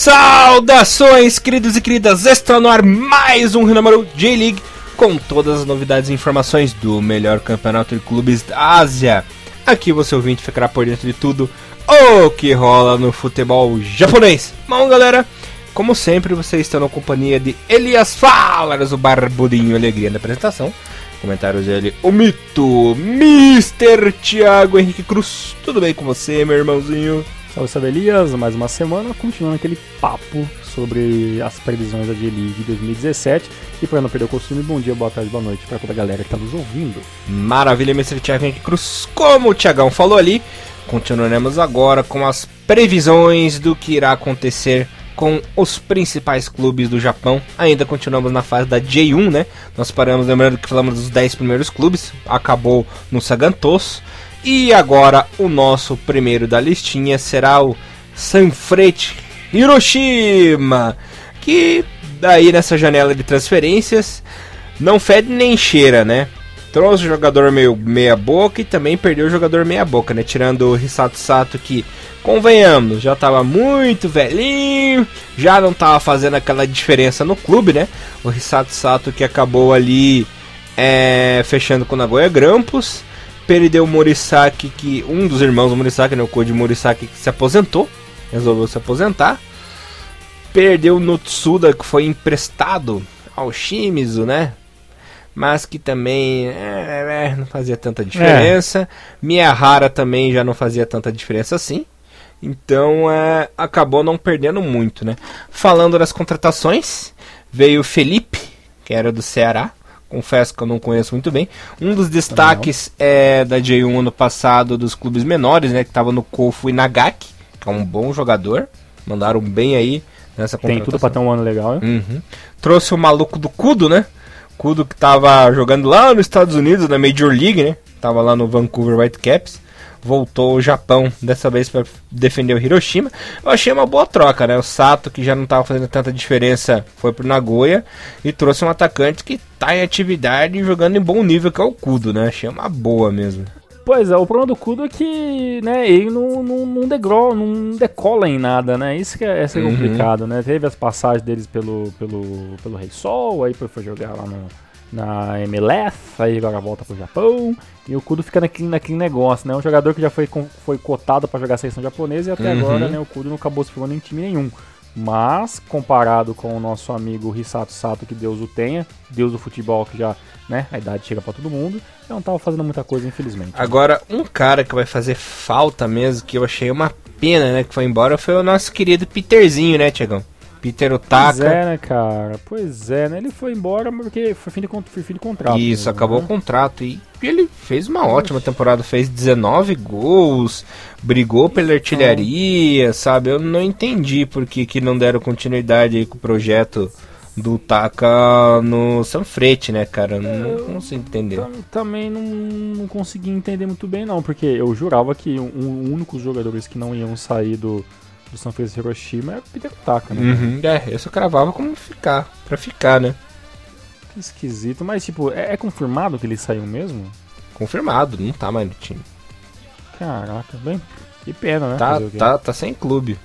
Saudações, queridos e queridas! Está no ar mais um Renamaru J-League com todas as novidades e informações do melhor campeonato de clubes da Ásia. Aqui você ouvinte ficará por dentro de tudo o que rola no futebol japonês. Bom, galera, como sempre, você está na companhia de Elias Falas, o barbudinho alegria da apresentação. Comentários dele, o mito, Mr. Thiago Henrique Cruz. Tudo bem com você, meu irmãozinho? Salve, salve Elias, mais uma semana, continuando aquele papo sobre as previsões da J-League 2017. E para não perder o costume, bom dia, boa tarde, boa noite para toda a galera que está nos ouvindo. Maravilha, Mr. Thiago Cruz. Como o Thiagão falou ali, continuaremos agora com as previsões do que irá acontecer com os principais clubes do Japão. Ainda continuamos na fase da J1, né? Nós paramos, lembrando que falamos dos 10 primeiros clubes, acabou no Sagantoso. E agora o nosso primeiro da listinha será o Sanfrecce Hiroshima, que daí nessa janela de transferências não fede nem cheira, né? Trouxe o jogador meio meia boca e também perdeu o jogador meia boca, né? Tirando o Hisato Sato que, convenhamos, já estava muito velhinho, já não estava fazendo aquela diferença no clube, né? O Hisato Sato que acabou ali é, fechando com o Nagoya Grampus perdeu o Morisaki, que um dos irmãos do Morisaki, né, o Koji Morisaki, que se aposentou, resolveu se aposentar. Perdeu o Notsuda, que foi emprestado ao Shimizu, né? Mas que também é, é, não fazia tanta diferença. É. Miyahara também já não fazia tanta diferença assim. Então é, acabou não perdendo muito, né? Falando das contratações, veio o Felipe, que era do Ceará confesso que eu não conheço muito bem. Um dos destaques é da J1 ano passado dos clubes menores, né? Que estava no Kofu e Nagaki, que é um bom jogador. Mandaram bem aí nessa Tem tudo para ter um ano legal, hein? Uhum. Trouxe o maluco do Kudo, né? Kudo que estava jogando lá nos Estados Unidos, na Major League, né? Tava lá no Vancouver Whitecaps voltou ao Japão, dessa vez para defender o Hiroshima. Eu achei uma boa troca, né? O Sato, que já não estava fazendo tanta diferença, foi pro Nagoya e trouxe um atacante que está em atividade e jogando em bom nível, que é o Kudo, né? Achei uma boa mesmo. Pois é, o problema do Kudo é que né, ele não, não, não, degro, não decola em nada, né? Isso que é, é uhum. complicado, né? Teve as passagens deles pelo, pelo, pelo Rei Sol, aí foi jogar lá no na MLS, aí agora volta pro Japão, e o Kudo fica naquele, naquele negócio, né? Um jogador que já foi, foi cotado para jogar a seleção japonesa e até uhum. agora, né, o Kudo não acabou se formando em time nenhum. Mas, comparado com o nosso amigo Hisato Sato, que Deus o tenha, Deus do futebol que já, né, a idade chega para todo mundo, ele não tava fazendo muita coisa, infelizmente. Agora, um cara que vai fazer falta mesmo, que eu achei uma pena, né, que foi embora, foi o nosso querido Peterzinho, né, Tiagão? Peter Otaka. Pois é, né, cara? Pois é, né? Ele foi embora porque foi fim de, foi fim de contrato. Isso, mesmo, acabou né? o contrato. E ele fez uma ótima temporada, fez 19 gols, brigou pela artilharia, sabe? Eu não entendi por que, que não deram continuidade aí com o projeto do Taka no Sanfrete, né, cara? Eu não, não consigo entender. Também não, não consegui entender muito bem, não, porque eu jurava que um, um únicos jogadores que não iam sair do do São Francisco Hiroshima é o Peter Taka, né? Uhum, é, eu só cravava como ficar, pra ficar, né? Que esquisito, mas tipo, é, é confirmado que ele saiu mesmo? Confirmado, não tá mais no time. Caraca, bem, que pena, né? Tá, tá, tá sem clube.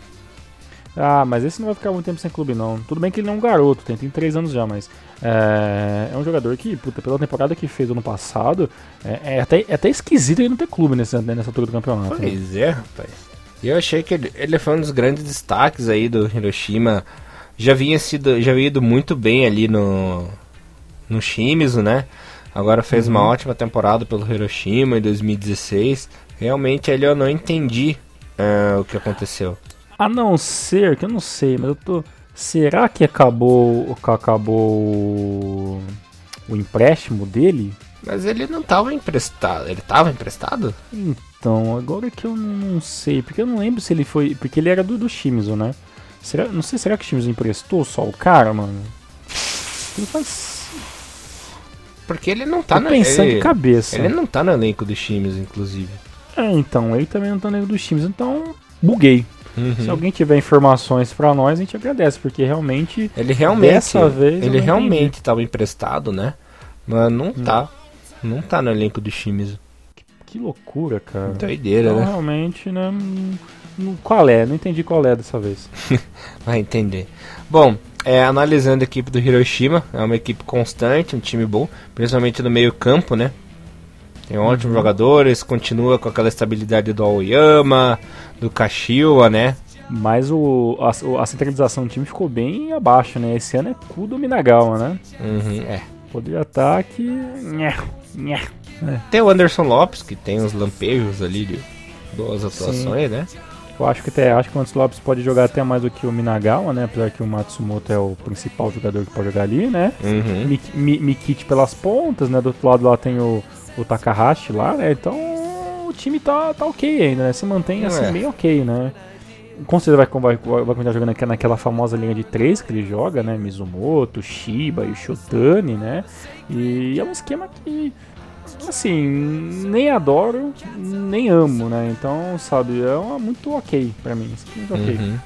Ah, mas esse não vai ficar muito tempo sem clube, não. Tudo bem que ele não é um garoto, tem, tem 3 anos já, mas é, é, um jogador que, puta, pela temporada que fez ano passado, é, é até, é até esquisito ele não ter clube nessa, nessa altura do campeonato. Né? Pois né? é, rapaz. E eu achei que ele, ele foi um dos grandes destaques aí do Hiroshima. Já vinha sido, já vinha ido muito bem ali no no Shimizu, né? Agora fez uhum. uma ótima temporada pelo Hiroshima em 2016. Realmente ali eu não entendi uh, o que aconteceu. A não ser que eu não sei, mas eu tô. Será que acabou, acabou o empréstimo dele? Mas ele não estava emprestado. Ele estava emprestado? Então, agora que eu não sei, porque eu não lembro se ele foi. Porque ele era do, do Shimizu, né? Será, não sei, será que o Shimizu emprestou só o cara, mano? Ele faz. Porque ele não tá Tô na pensando ele, de cabeça. Ele não tá no elenco do Shimizu, inclusive. É, então, ele também não tá no elenco do Shimizu, então buguei. Uhum. Se alguém tiver informações para nós, a gente agradece, porque realmente. Ele realmente. Dessa vez. Ele realmente estava emprestado, né? Mas não hum. tá. Não tá no elenco do Shimizu. Que, que loucura, cara. Doideira, então, né? Realmente, né? qual é, não entendi qual é dessa vez. Vai entender. Bom, é, analisando a equipe do Hiroshima, é uma equipe constante, um time bom, principalmente no meio campo, né? Tem ótimos uhum. jogadores, continua com aquela estabilidade do Aoyama, do Kashiwa, né? Mas o, a, a, centralização do time ficou bem abaixo, né? Esse ano é Kudo Minagawa, né? Uhum, é. Poder ataque. Nhé, nhé. É. Tem o Anderson Lopes, que tem uns lampejos ali de boas atuações, Sim. né? Eu acho que até acho que o Anderson Lopes pode jogar até mais do que o Minagawa, né? Apesar que o Matsumoto é o principal jogador que pode jogar ali, né? Uhum. Mikichi pelas pontas, né? Do outro lado lá tem o, o Takahashi lá, né? Então o time tá, tá ok ainda, né? Se mantém assim, é. bem ok, né? Com certeza vai, vai, vai continuar jogando naquela famosa linha de três que ele joga, né? Mizumoto, Shiba e Shotani, né? E é um esquema que, assim, nem adoro, nem amo, né? Então, sabe, é uma, muito ok pra mim. Muito ok. Uhum.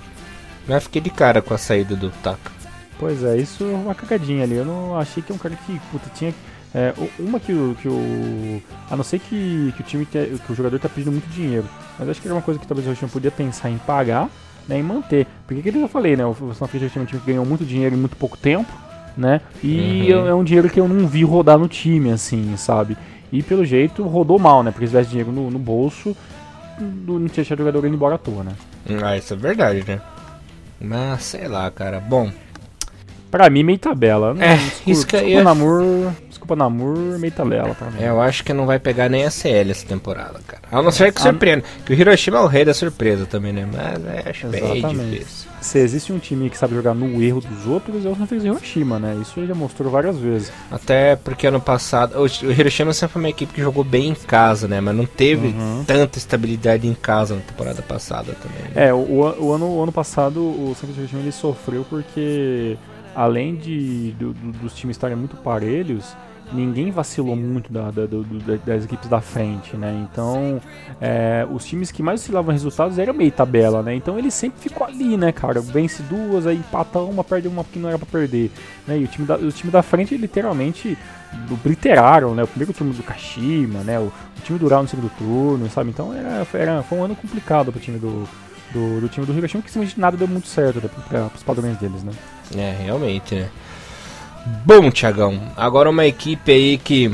Mas fiquei de cara com a saída do Taka. Pois é, isso é uma cagadinha ali. Eu não achei que é um cara que, puta, tinha é, uma que o, que o. A não ser que, que o time que, que o jogador está pedindo muito dinheiro. Mas acho que era uma coisa que talvez o time podia pensar em pagar né, e manter. Porque que eu já falei, né? O Sanfrecce é um time que ganhou muito dinheiro em muito pouco tempo, né? E uhum. é, é um dinheiro que eu não vi rodar no time, assim, sabe? E pelo jeito rodou mal, né? Porque se tivesse dinheiro no, no bolso, não tinha deixado o jogador indo embora à toa, né? Ah, isso é verdade, né? Mas sei lá, cara. Bom. Pra mim, meio tabela. Não, é, desculpa, isso que desculpa, eu... Namor, desculpa, Namor, meio tabela pra mim. É, eu acho que não vai pegar nem a CL essa temporada, cara. A não ser que surpreenda. Que o Hiroshima é o rei da surpresa também, né? Mas é, acho Exatamente. bem difícil. Se existe um time que sabe jogar no erro dos outros, é o Santos Hiroshima, né? Isso ele já mostrou várias vezes. Até porque ano passado. O Hiroshima sempre foi uma equipe que jogou bem em casa, né? Mas não teve uhum. tanta estabilidade em casa na temporada passada também. Né? É, o, o, ano, o ano passado o Santos Hiroshima ele sofreu porque além de do, do, dos times estarem muito parelhos, ninguém vacilou muito da, da, do, das equipes da frente, né? Então, é, os times que mais oscilavam resultados eram meio tabela, né? Então ele sempre ficou ali, né, cara? Vence duas, aí empata uma, perde uma que não era pra perder. Né? E o time da, o time da frente literalmente obliteraram, né? O primeiro time do Kashima, né? O, o time do Ural no segundo turno, sabe? Então era, era, foi um ano complicado pro time do, do, do time do Hiroshima, que simplesmente nada deu muito certo né, para os padrões deles, né? É, realmente, né? Bom, Tiagão, agora uma equipe aí que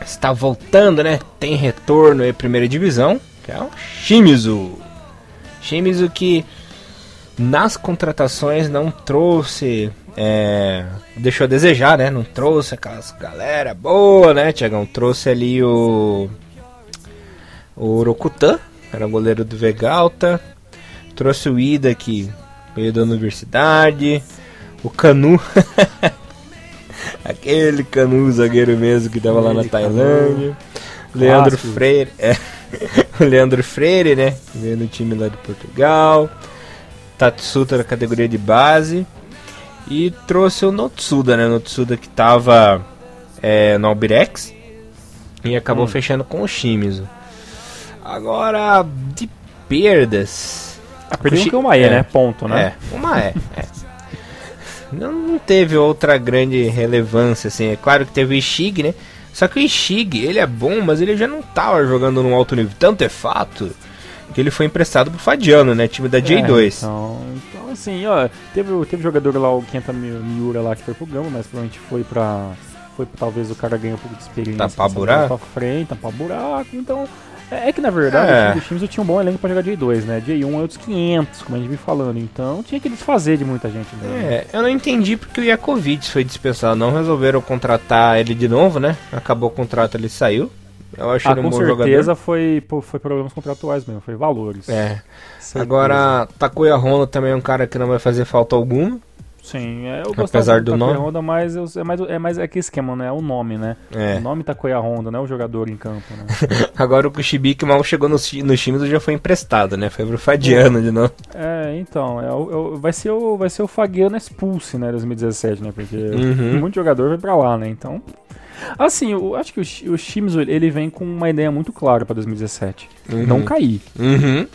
está voltando, né? Tem retorno aí primeira divisão, que é o Shimizu. Shimizu que nas contratações não trouxe, é, deixou a desejar, né? Não trouxe aquelas galera boa, né, Tiagão? Trouxe ali o o Rokutan, era goleiro do Vegalta. Trouxe o Ida que veio da universidade. O Canu. Aquele Canu zagueiro mesmo que tava lá na Tailândia. Leandro Clássico. Freire. É. o Leandro Freire, né? Veio no time lá de Portugal. Tatsuta na categoria de base. E trouxe o Notsuda, né? Notsuda que tava é, no Albirex. E acabou hum. fechando com o Shimizu. Agora, de perdas. A perda que uma é, né? Ponto, né? É, uma E. É. Não teve outra grande relevância, assim. É claro que teve o Ishig, né? Só que o Ishig, ele é bom, mas ele já não tava jogando num alto nível. Tanto é fato que ele foi emprestado pro Fadiano, né? Time da J2. É, então, então, assim, ó, teve, teve jogador lá, o Kenta Miura lá, que foi pro Gama, mas provavelmente foi pra. Foi talvez o cara ganhou um pouco de experiência. Tapar buraco? Pra frente, tapar buraco. Então, é, é que na verdade é. os times tinham um bom elenco pra jogar J2, né? J1 é outros 500, como a gente vem falando. Então tinha que desfazer de muita gente. Né? É, eu não entendi porque o Yakovic foi dispensado. Não resolveram contratar ele de novo, né? Acabou o contrato, ele saiu. Eu acho ah, ele um com certeza foi, foi problemas contratuais mesmo, foi valores. É. Certeza. Agora, Takuya Honda também é um cara que não vai fazer falta alguma. Sim, é, eu Apesar do, do nome. Honda, mas eu, é mais é mais é que esquema, né? É o nome, né? É. O nome Takoya Honda, né? O jogador em campo, né? Agora o Kushibiki mal chegou no, no time já foi emprestado, né? Foi pro Fadiano de novo. É, então, é, o, é, vai ser o vai ser o Fagiano Expulse, né, 2017, né? Porque uhum. muito jogador vai para lá, né? Então, assim, eu acho que o, o Shimizu, ele vem com uma ideia muito clara para 2017. Uhum. Não cair. Uhum.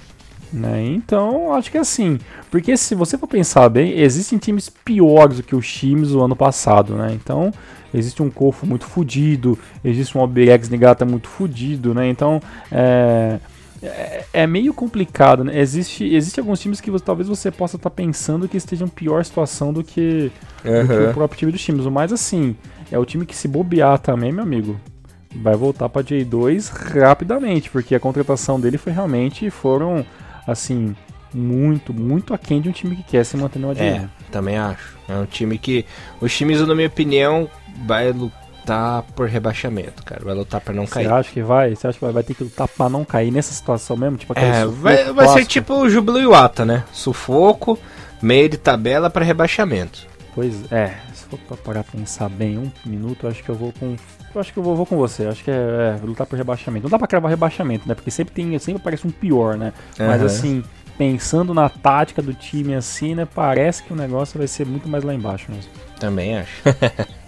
Né? Então, acho que é assim. Porque se você for pensar bem, existem times piores do que os times do ano passado, né? Então, existe um Kofo muito fodido, existe um OBX Negata muito fodido, né? Então, é, é, é, meio complicado, né? Existe, existe alguns times que você, talvez você possa estar tá pensando que estejam em pior situação do que, uhum. do que o próprio time dos times. Mas assim, é o time que se bobear também, meu amigo. Vai voltar para J2 rapidamente, porque a contratação dele foi realmente foram assim muito, muito aquém de um time que quer se manter no J1. É, também acho. É um time que os times, na minha opinião, vai lutar por rebaixamento, cara. Vai lutar para não cair. Você acha que vai? Você acha que vai, vai ter que lutar para não cair nessa situação mesmo? Tipo é, vai, vai ser tipo o Júbilo Iwata, né? Sufoco, meio de tabela para rebaixamento. Pois é, se for pra parar pensar bem um minuto, acho que eu vou com. Eu acho que eu vou, vou com você. Acho que é, é, lutar por rebaixamento. Não dá pra cravar rebaixamento, né? Porque sempre tem. Sempre aparece um pior, né? Uhum. Mas assim, pensando na tática do time assim, né? Parece que o negócio vai ser muito mais lá embaixo mesmo. Também acho.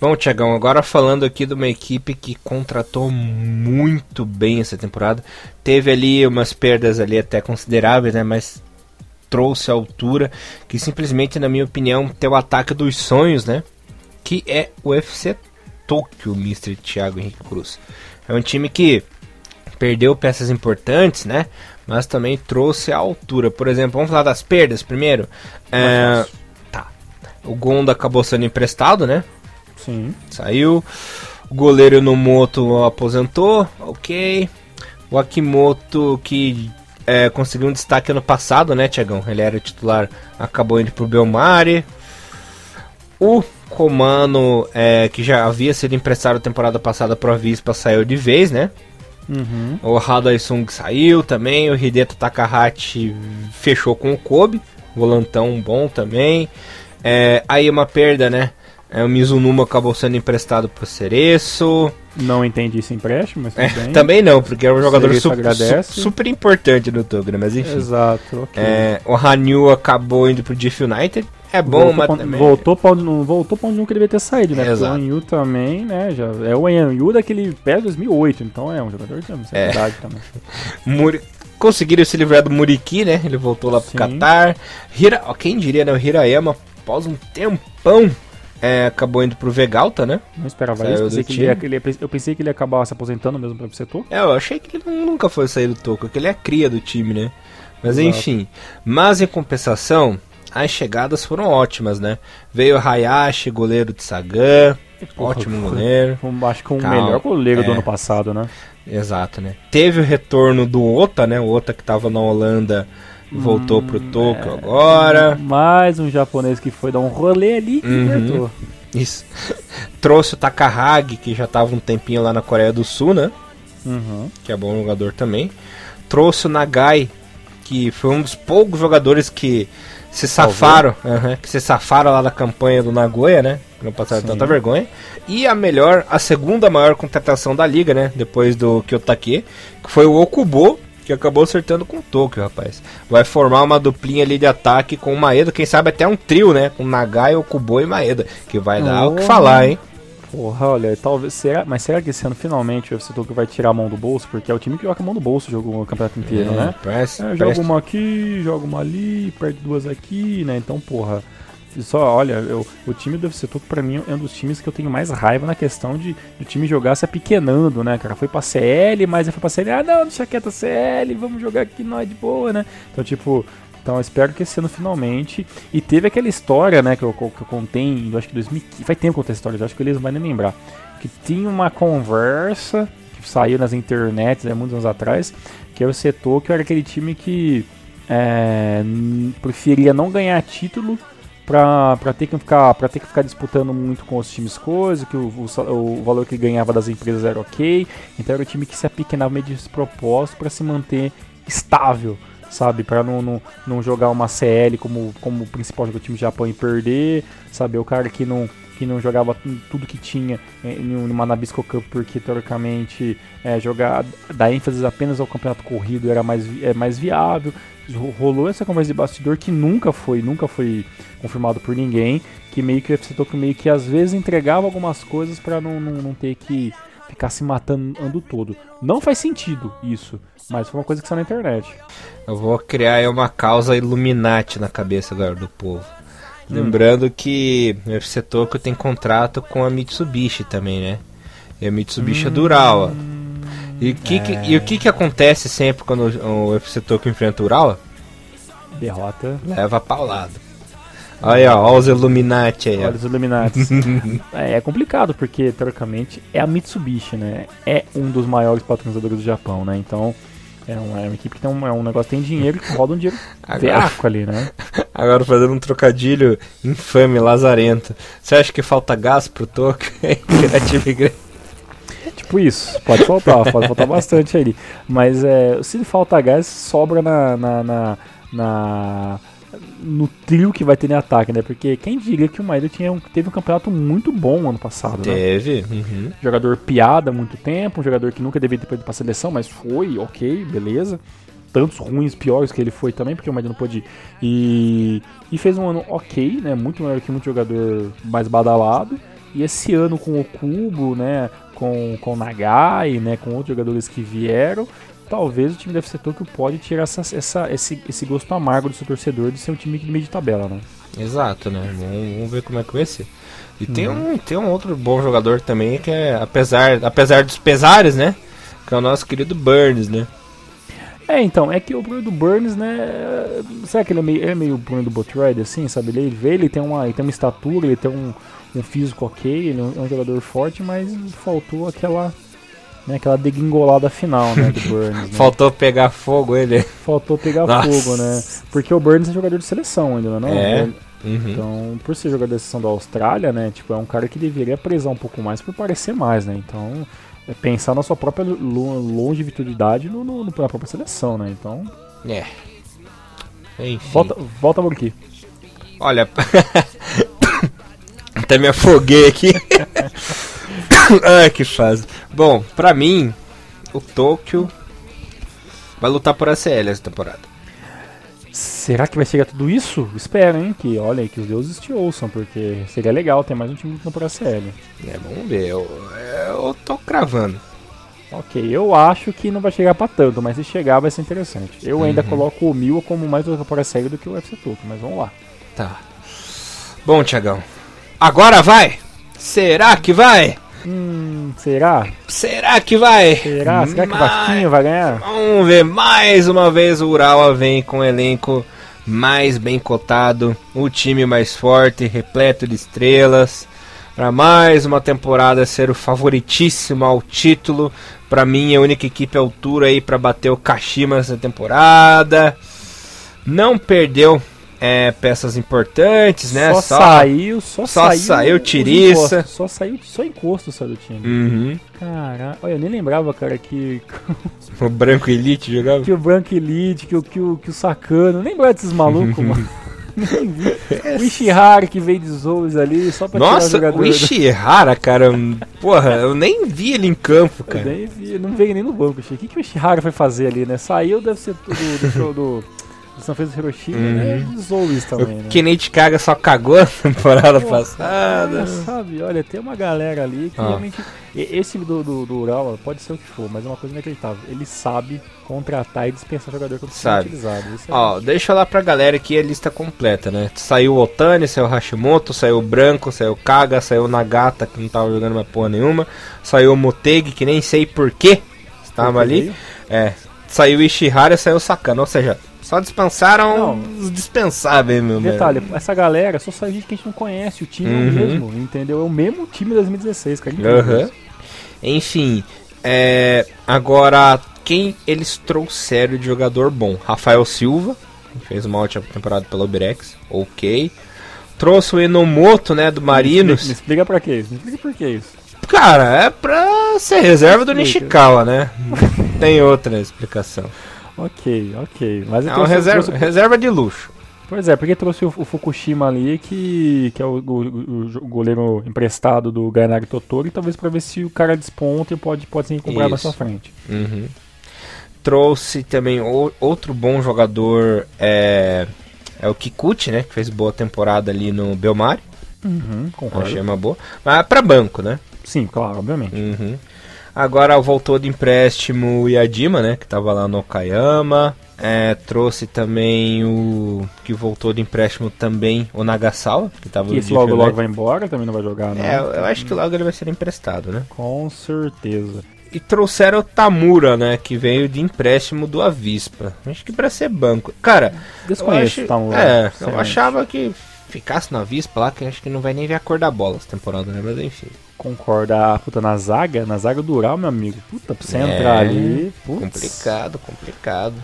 Bom, Tiagão, agora falando aqui de uma equipe que contratou muito bem essa temporada. Teve ali umas perdas ali até consideráveis, né? Mas trouxe a altura, que simplesmente, na minha opinião, tem o ataque dos sonhos, né? Que é o FC Tokyo, Mr. Thiago Henrique Cruz. É um time que perdeu peças importantes, né? Mas também trouxe a altura. Por exemplo, vamos falar das perdas primeiro. É, tá. O Gonda acabou sendo emprestado, né? Sim. Saiu. O goleiro no moto aposentou, ok. O Akimoto que é, conseguiu um destaque ano passado, né, Tiagão? Ele era titular, acabou indo pro Belmare. O Comano, é, que já havia sido emprestado temporada passada pro Avispa, saiu de vez, né? Uhum. O Hadaisung saiu também. O Hideto Takahashi fechou com o Kobe. Volantão bom também. É, aí uma perda, né? É, o Mizunuma acabou sendo emprestado pro Cereço. Não entendi esse empréstimo, mas é, também não, porque é um jogador su su super importante do Togura, mas enfim. Exato, ok. É, o Hanyu acabou indo pro Diff United. É bom, voltou mas pra, também... Voltou pra, onde não, voltou pra onde nunca devia ter saído, né? Exato. o Hanyu também, né? Já, é o Hanyu daquele pé 2008, então é um jogador de é. idade também. Muri... Conseguiram se livrar do Muriki, né? Ele voltou lá pro Sim. Qatar. Hira... Quem diria, né? O Hirayama, após um tempão é, acabou indo pro Vegalta, né? Não esperava Saiu isso. Pensei que ele ele, eu pensei que ele ia acabar se aposentando mesmo pra setor. É, eu achei que ele nunca foi sair do Toco, que ele é cria do time, né? Mas Exato. enfim. Mas em compensação, as chegadas foram ótimas, né? Veio o Hayashi, goleiro de Sagan. Porra, ótimo goleiro. Acho que o melhor goleiro é. do ano passado, né? Exato, né? Teve o retorno do Ota, né? O Ota que tava na Holanda voltou hum, pro Tokyo é, agora. Mais um japonês que foi dar um rolê ali e uhum, voltou. Isso. Trouxe o Takahagi, que já tava um tempinho lá na Coreia do Sul, né? Uhum. Que é bom jogador também. Trouxe o Nagai, que foi um dos poucos jogadores que se safaram, uhum, que se safaram lá da campanha do Nagoya, né? Não passaram Sim. tanta vergonha. E a melhor, a segunda maior contratação da liga, né? Depois do Kyotake, que foi o Okubo, que acabou acertando com o Tokyo, rapaz. Vai formar uma duplinha ali de ataque com o Maeda, quem sabe até um trio, né? Com Nagai, Okubo e Maeda, que vai oh. dar o que falar, hein? Porra, olha, talvez. Será, mas será que esse ano finalmente o UFC Tokyo vai tirar a mão do bolso? Porque é o time que joga a mão do bolso jogo o campeonato inteiro, é, né? Parece, é, joga uma aqui, joga uma ali, perde duas aqui, né? Então, porra. Só, olha, eu, o time do UFC Tokyo pra mim é um dos times que eu tenho mais raiva na questão de o time jogar se apequenando, né, cara? Foi pra CL, mas foi pra CL, ah não, deixa quieto a CL, vamos jogar aqui nós de boa, né? Então, tipo, então espero que esse ano finalmente. E teve aquela história, né, que eu, que eu contei, acho que 2015. Faz tempo que eu essa história, acho que eles não vão nem lembrar. Que tinha uma conversa que saiu nas internets, né, muitos anos atrás, que é o setor que era aquele time que é, preferia não ganhar título para ter que ficar para ter que ficar disputando muito com os times coisas, que o, o, o, valor que ganhava das empresas era ok, então era o time que se apequenava meio despropósito para se manter estável, sabe, para não, não, não jogar uma CL como como principal jogo do time do Japão e perder, sabe, o cara que não que não jogava tudo que tinha em uma Nabisco Cup porque teoricamente é, jogar dar ênfase apenas ao campeonato corrido era mais é mais viável rolou essa conversa de bastidor que nunca foi, nunca foi confirmado por ninguém, que meio que o UFC Tokyo meio que às vezes entregava algumas coisas para não, não, não ter que ficar se matando ando todo. Não faz sentido isso, mas foi uma coisa que saiu na internet. Eu vou criar uma causa Illuminati na cabeça agora do povo. Lembrando que o UFC Tokyo tem contrato com a Mitsubishi também, né? E a Mitsubishi hum. é Durawa. E, que, que, e o que que acontece sempre quando o, o FC Tokyo enfrenta o Urawa? Derrota. Leva paulado. Olha, ó, os Illuminati aí. ó. Olha os Illuminati. é, é complicado, porque, teoricamente, é a Mitsubishi, né? É um dos maiores patrocinadores do Japão, né? Então, é uma, é uma equipe que tem um, é um negócio que tem dinheiro que roda um dinheiro veaco ali, né? Agora fazendo um trocadilho infame, lazarento. Você acha que falta gás pro Tokyo? Criativo e grande. Tipo isso, pode faltar, pode faltar bastante ali. Mas é, se falta gás, sobra na, na, na, na- no trio que vai ter em ataque, né? Porque quem diria que o Maeda tinha um- teve um campeonato muito bom ano passado, né? Teve. Uhum. Jogador piada há muito tempo, um jogador que nunca deveria ter ido pra seleção, mas foi, ok, beleza. Tantos ruins, piores que ele foi também, porque o Maeda não pôde ir. E, e fez um ano ok, né? Muito melhor que muito jogador mais badalado. E esse ano com o Kubo, né? Com, com o Nagai, né? Com outros jogadores que vieram. Talvez o time do FC Tokyo pode tirar essa, essa, esse, esse gosto amargo do seu torcedor de ser um time de meio de tabela, né? Exato, né? Vamos, vamos ver como é que vai ser. E tem, um, tem um outro bom jogador também que é, apesar, apesar dos pesares, né? Que é o nosso querido Burns, né? É, então, é que o Bruno do Burns, né? Será que ele é meio, é meio Bruno do Botrider, assim, sabe? Ele vê, ele tem uma, ele tem uma estatura, ele tem um, um físico ok, ele é um, é um jogador forte, mas faltou aquela. Né, aquela degringolada final, né, do Burns. Né? Faltou pegar fogo ele. Faltou pegar Nossa. fogo, né? Porque o Burns é jogador de seleção ainda, não É. Ele- Uhum. Então, por ser jogador da seleção da Austrália, né? Tipo, é um cara que deveria prezar um pouco mais por parecer mais, né? Então, é pensar na sua própria lo- longevidade no, no, na própria seleção, né? Então, É. Enfim. volta, volta por aqui. Olha. Até me afoguei aqui. Ai, que fase. Bom, pra mim, o Tóquio vai lutar por ACL essa temporada. Será que vai chegar tudo isso? Espero, hein? Que olha aí, que os deuses te ouçam, porque seria legal ter mais um time lutando por ACL. É, vamos ver. Eu, eu tô cravando. Ok, eu acho que não vai chegar pra tanto, mas se chegar vai ser interessante. Eu ainda coloco o Mil como mais lutador por ACL do que o UFC Tokyo, mas vamos lá. Tá. Bom, Tiagão. Agora vai! Será que vai? Hum, será? Será que vai? Será? Será que o Vasquinho vai ganhar? Vamos ver, mais uma vez o Urawa vem com o elenco mais bem cotado, o time mais forte, repleto de estrelas, para mais uma temporada ser o favoritíssimo ao título. Para mim, a única equipe à altura aí para bater o Kashima nessa temporada. Não perdeu é, peças importantes, né? Só, saiu, só, só saiu. saiu tiriça. encostos, Só saiu, só encosto saiu do time. Uhum. Caraca, olha, eu nem lembrava, cara, que, O Branco Elite jogava. que o Branco Elite, que, o- que, o, que o Sacano, nem lembrava desses malucos, mano. Nem vi. O Ishihara que veio de Souls ali só pra Nossa, tirar o jogador. o Ishihara, cara, porra, eu nem vi ele em campo, Eu cara. nem vi, não veio nem no banco. achei. O que, que o Ishihara foi fazer ali, né? Saiu, deve ser do, do, do São Francisco Hiroshima, né? E Souls também, né? O Kinect Kaga só cagou na temporada Pô, passada. cara, sabe, olha, tem uma galera ali que Ah. realmente. Esse do, do, do Urawa pode ser o que for, mas é uma coisa inacreditável. Ele sabe contratar e dispensar jogador quando for Sabe. utilizado. Isso é Ó, deixa lá pra galera aqui a lista completa, né? Saiu o Otani, saiu o Hashimoto, saiu o Branco, saiu o Kaga, saiu o Nagata, que não tava jogando mais porra nenhuma. Saiu o Motegi, que nem sei porquê estava ali. veio. É. Saiu o Ishihara saiu o Sakana. Ou seja, só dispensaram Não. os dispensáveis, meu Detalhe, velho. essa galera só saiu gente que a gente não conhece, o time é Uhum. o mesmo, entendeu? É o mesmo time de 2016, cara. isso. Enfim, é, agora quem eles trouxeram de jogador bom? Rafael Silva, que fez uma ótima temporada pela Uberex, ok. Trouxe o Enomoto, né, do Me Marinos. explica pra que isso, me explica por que isso. Cara, é pra ser reserva do Explica. Nishikawa, né? Não Tem outra explicação. Ok, ok. Mas então reserva, trouxe- reserva de luxo. Pois é, porque trouxe o, o Fukushima ali, que, que é o, o- o goleiro emprestado do Gainari Totoro, e talvez pra ver se o cara desponta e pode, pode ser comprado na sua frente. Uhum. Trouxe também o- outro bom jogador, é, é o Kikuchi, né? Que fez boa temporada ali no Belmari. Uhum, concordo. Achei uma boa. Mas pra banco, né? Sim, claro, obviamente. Uhum. Agora voltou de empréstimo o Yadima, né? Que tava lá no Okayama. É, trouxe também o. Que voltou de empréstimo também o Nagasawa, que tava Que no logo logo vai embora, também não vai jogar, né? É, eu acho que logo ele vai ser emprestado, né? Com certeza. e trouxeram o Tamura, né? Que veio de empréstimo do Avispa. Acho que pra ser banco. Cara, Desconheço eu, o Tamura, é, eu achava que ficasse na Avispa lá, que acho que não vai nem ver a cor da bola essa temporada, né? Mas enfim. Concorda, puta, na zaga, na zaga do Ural, meu amigo. Puta, pra você É, entrar ali, putz. Complicado, complicado.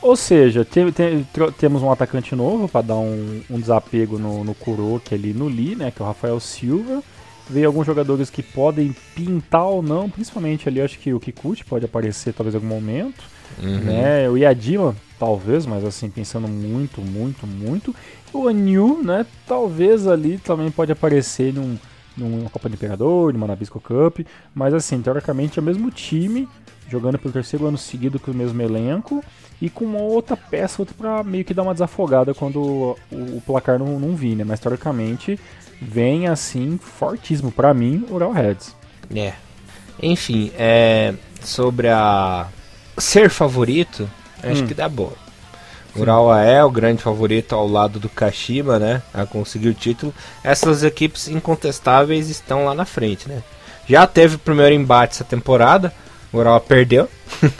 Ou seja, te- te- tro- temos um atacante novo pra dar um, um desapego no, no Kuroki ali no Lee, né? Que é o Rafael Silva. Veio alguns jogadores que podem pintar ou não, principalmente ali, acho que o Kikuchi pode aparecer talvez em algum momento. Uhum. né? O Yadima, talvez, mas assim, pensando muito, muito, muito. O Anil, né? Talvez ali também pode aparecer num, numa Copa do Imperador, numa Nabisco Cup. Mas assim, teoricamente é o mesmo time, jogando pelo terceiro ano seguido com o mesmo elenco. E com uma outra peça, outra pra meio que dar uma desafogada quando o, o placar não, não vir, né? Mas teoricamente vem assim, fortíssimo pra mim, o Ural Reds. É. Enfim, é, sobre a ser favorito, acho Hum. que dá boa. Urawa é o grande favorito ao lado do Kashima, né? A conseguir o título. Essas equipes incontestáveis estão lá na frente, né? Já teve o primeiro embate essa temporada. O Urawa perdeu.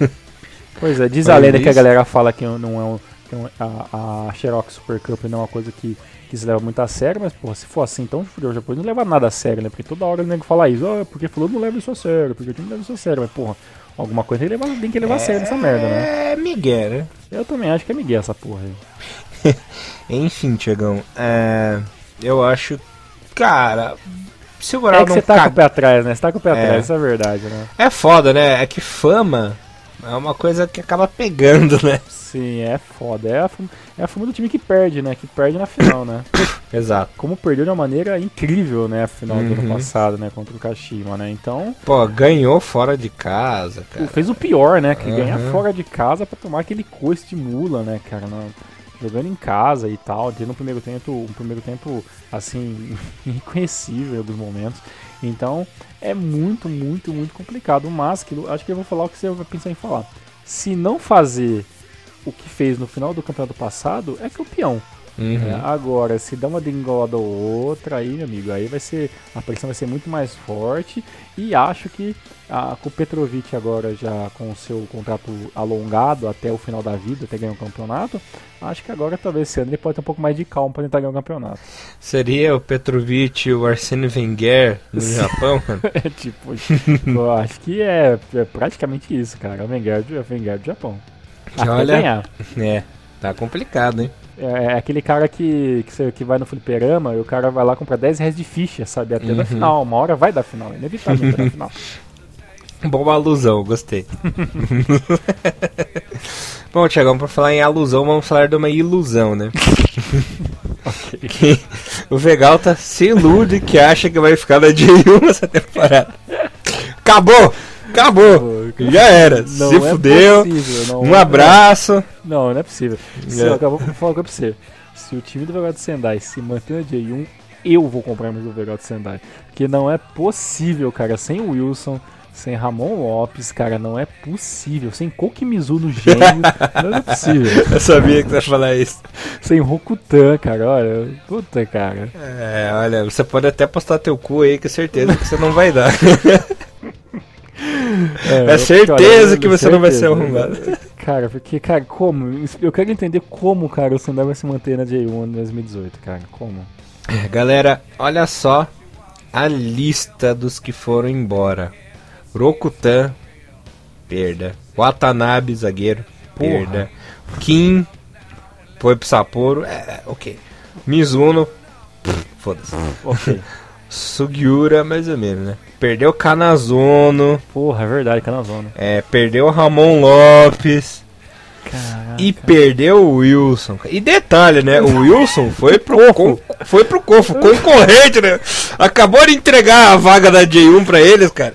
Pois é, diz Mas a lenda que a isso- galera fala que não é um, que é- a, a Xerox Super Cup não é uma coisa que, que se leva muito a sério, mas porra, se for assim, então o Japão não leva nada a sério, né? Porque toda hora o nego fala isso, ah, porque falou não leva isso a sério, porque o time não leva isso a sério, mas porra, alguma coisa tem que levar, tem que levar a sério nessa merda, né? É, Miguel, né? Eu também acho que é Miguel essa porra aí. Enfim, Tiagão, é, eu acho, cara, se o É Urawa que você tá ca- com o pé atrás, né? Você tá com o pé É. atrás, isso é verdade, né? É foda, né? É que fama é uma coisa que acaba pegando, né? Sim, é foda. É a, é a fama do time que perde, né? Que perde na final, né? Exato. Como perdeu de uma maneira incrível, né? A final do ano Uhum. passado, né? Contra o Kashima, né? Então, Pô, ganhou fora de casa, cara. fez o pior, né? Que Uhum. ganhar fora de casa pra tomar aquele coice de mula, né, cara? Não- jogando em casa e tal, tendo um primeiro tempo, um primeiro tempo assim irreconhecível em alguns momentos. Então é muito, muito, muito complicado. Mas que, acho que eu vou falar o que você vai pensar em falar. Se não fazer o que fez no final do campeonato passado, é campeão. Uhum. É, agora, se dá uma dengolada ou outra aí, meu amigo, aí vai ser. A pressão vai ser muito mais forte. E acho que a, com o Petrovic agora já com o seu contrato alongado até o final da vida, até ganhar o campeonato, acho que agora talvez esse ano ele pode ter um pouco mais de calma para tentar ganhar o campeonato. Seria o Petrovic e o Arsene Wenger no Japão, mano? É tipo, eu acho que é, é praticamente isso, cara. O Wenger, o Wenger do Japão. Que Até olha- ganhar. É, tá complicado, hein? É, é aquele cara que, que, você- que vai no fliperama e o cara vai lá comprar 10 reais de ficha, sabe? Até da Uhum. final. Uma hora vai da final, é inevitável da final. Boa alusão, gostei. Bom, Tiagão, pra falar em alusão, vamos falar de uma ilusão, né? Que o Vegalta se ilude que acha que vai ficar na J1 essa temporada. Acabou! Acabou! Já era! Não se é fudeu! possível, não Um é- abraço! Não, não é possível. Se, É. eu vou falar pra você. Se o time do Vegado Sendai se manter na J1, eu vou comprar mais o Vegado Sendai. Porque não é possível, cara, sem o Wilson, sem Ramon Lopes, cara, não é possível. Sem Kokimizu no gênio, não é possível. Eu sabia que você ia falar isso. Sem Rokutan, cara, olha. Puta, cara. É, olha, você pode até postar teu cu aí, é certeza que você não vai dar. É eu- certeza olha, que você não vai ser certeza. arrumado. Cara, porque, cara, como? Eu quero entender como, cara, o Sendai vai se manter na J1 em 2018, cara. Como? Galera, olha só a lista dos que foram embora. Rokutan, perda. Watanabe, zagueiro, Porra. perda. Kim, foi pro Sapporo, é, é, ok. Mizuno, foda-se. Ok. Sugiura, mais ou menos, né? Perdeu Kanazono, Porra, é verdade, Canazona. é, perdeu Ramon Lopes Caraca. e perdeu o Wilson. E detalhe, né? O Wilson foi pro con- foi pro Cofo, concorrente, né? Acabou de entregar a vaga da J1 pra eles, cara.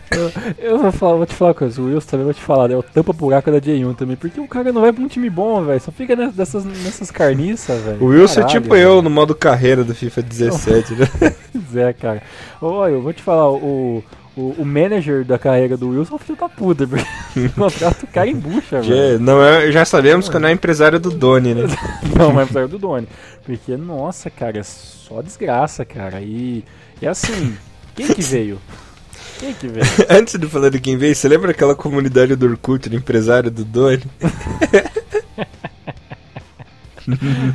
Eu vou, falar, vou te falar uma coisa, o Wilson também vou te falar, é o tampa buraco da J1 também, porque o cara não vai pra um time bom, velho, só fica nessas, nessas carniças, velho. O Wilson é Caralho, tipo eu velho. no modo carreira do FIFA 17, né? Pois é, cara. Olha, eu vou te falar, o, o, o manager da carreira do Wilson é um filho da puta, porque o cara em bucha, velho. não é, já sabemos que não é empresário do Doni, né? Não, mas saiu do Doni. Porque, nossa, cara, é só desgraça, cara. E, e assim, quem que veio? Quem que veio? Antes de falar de quem veio, você lembra aquela comunidade do Orkut, do empresário do Doni?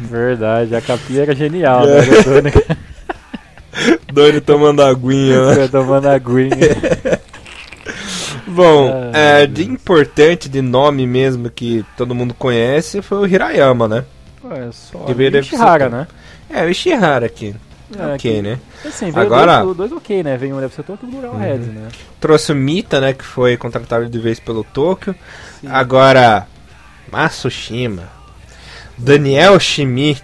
Verdade, a capinha era genial, né? Eu tô, né? Doni tomando aguinha. Eu tomando aguinha. Bom, Ah, é, de importante, de nome mesmo, que todo mundo conhece, foi o Hirayama, né? Pô, é só. Que veio E da Ishihara, né? É, o Ishihara aqui. É, ok, que- né? Assim, Agora- dois, dois ok, né? Veio um todo do Rural Reds, né? Trouxe o Mita, né? Que foi contratado de vez pelo Tokyo. Sim. Agora, Matsushima. Daniel Schmidt.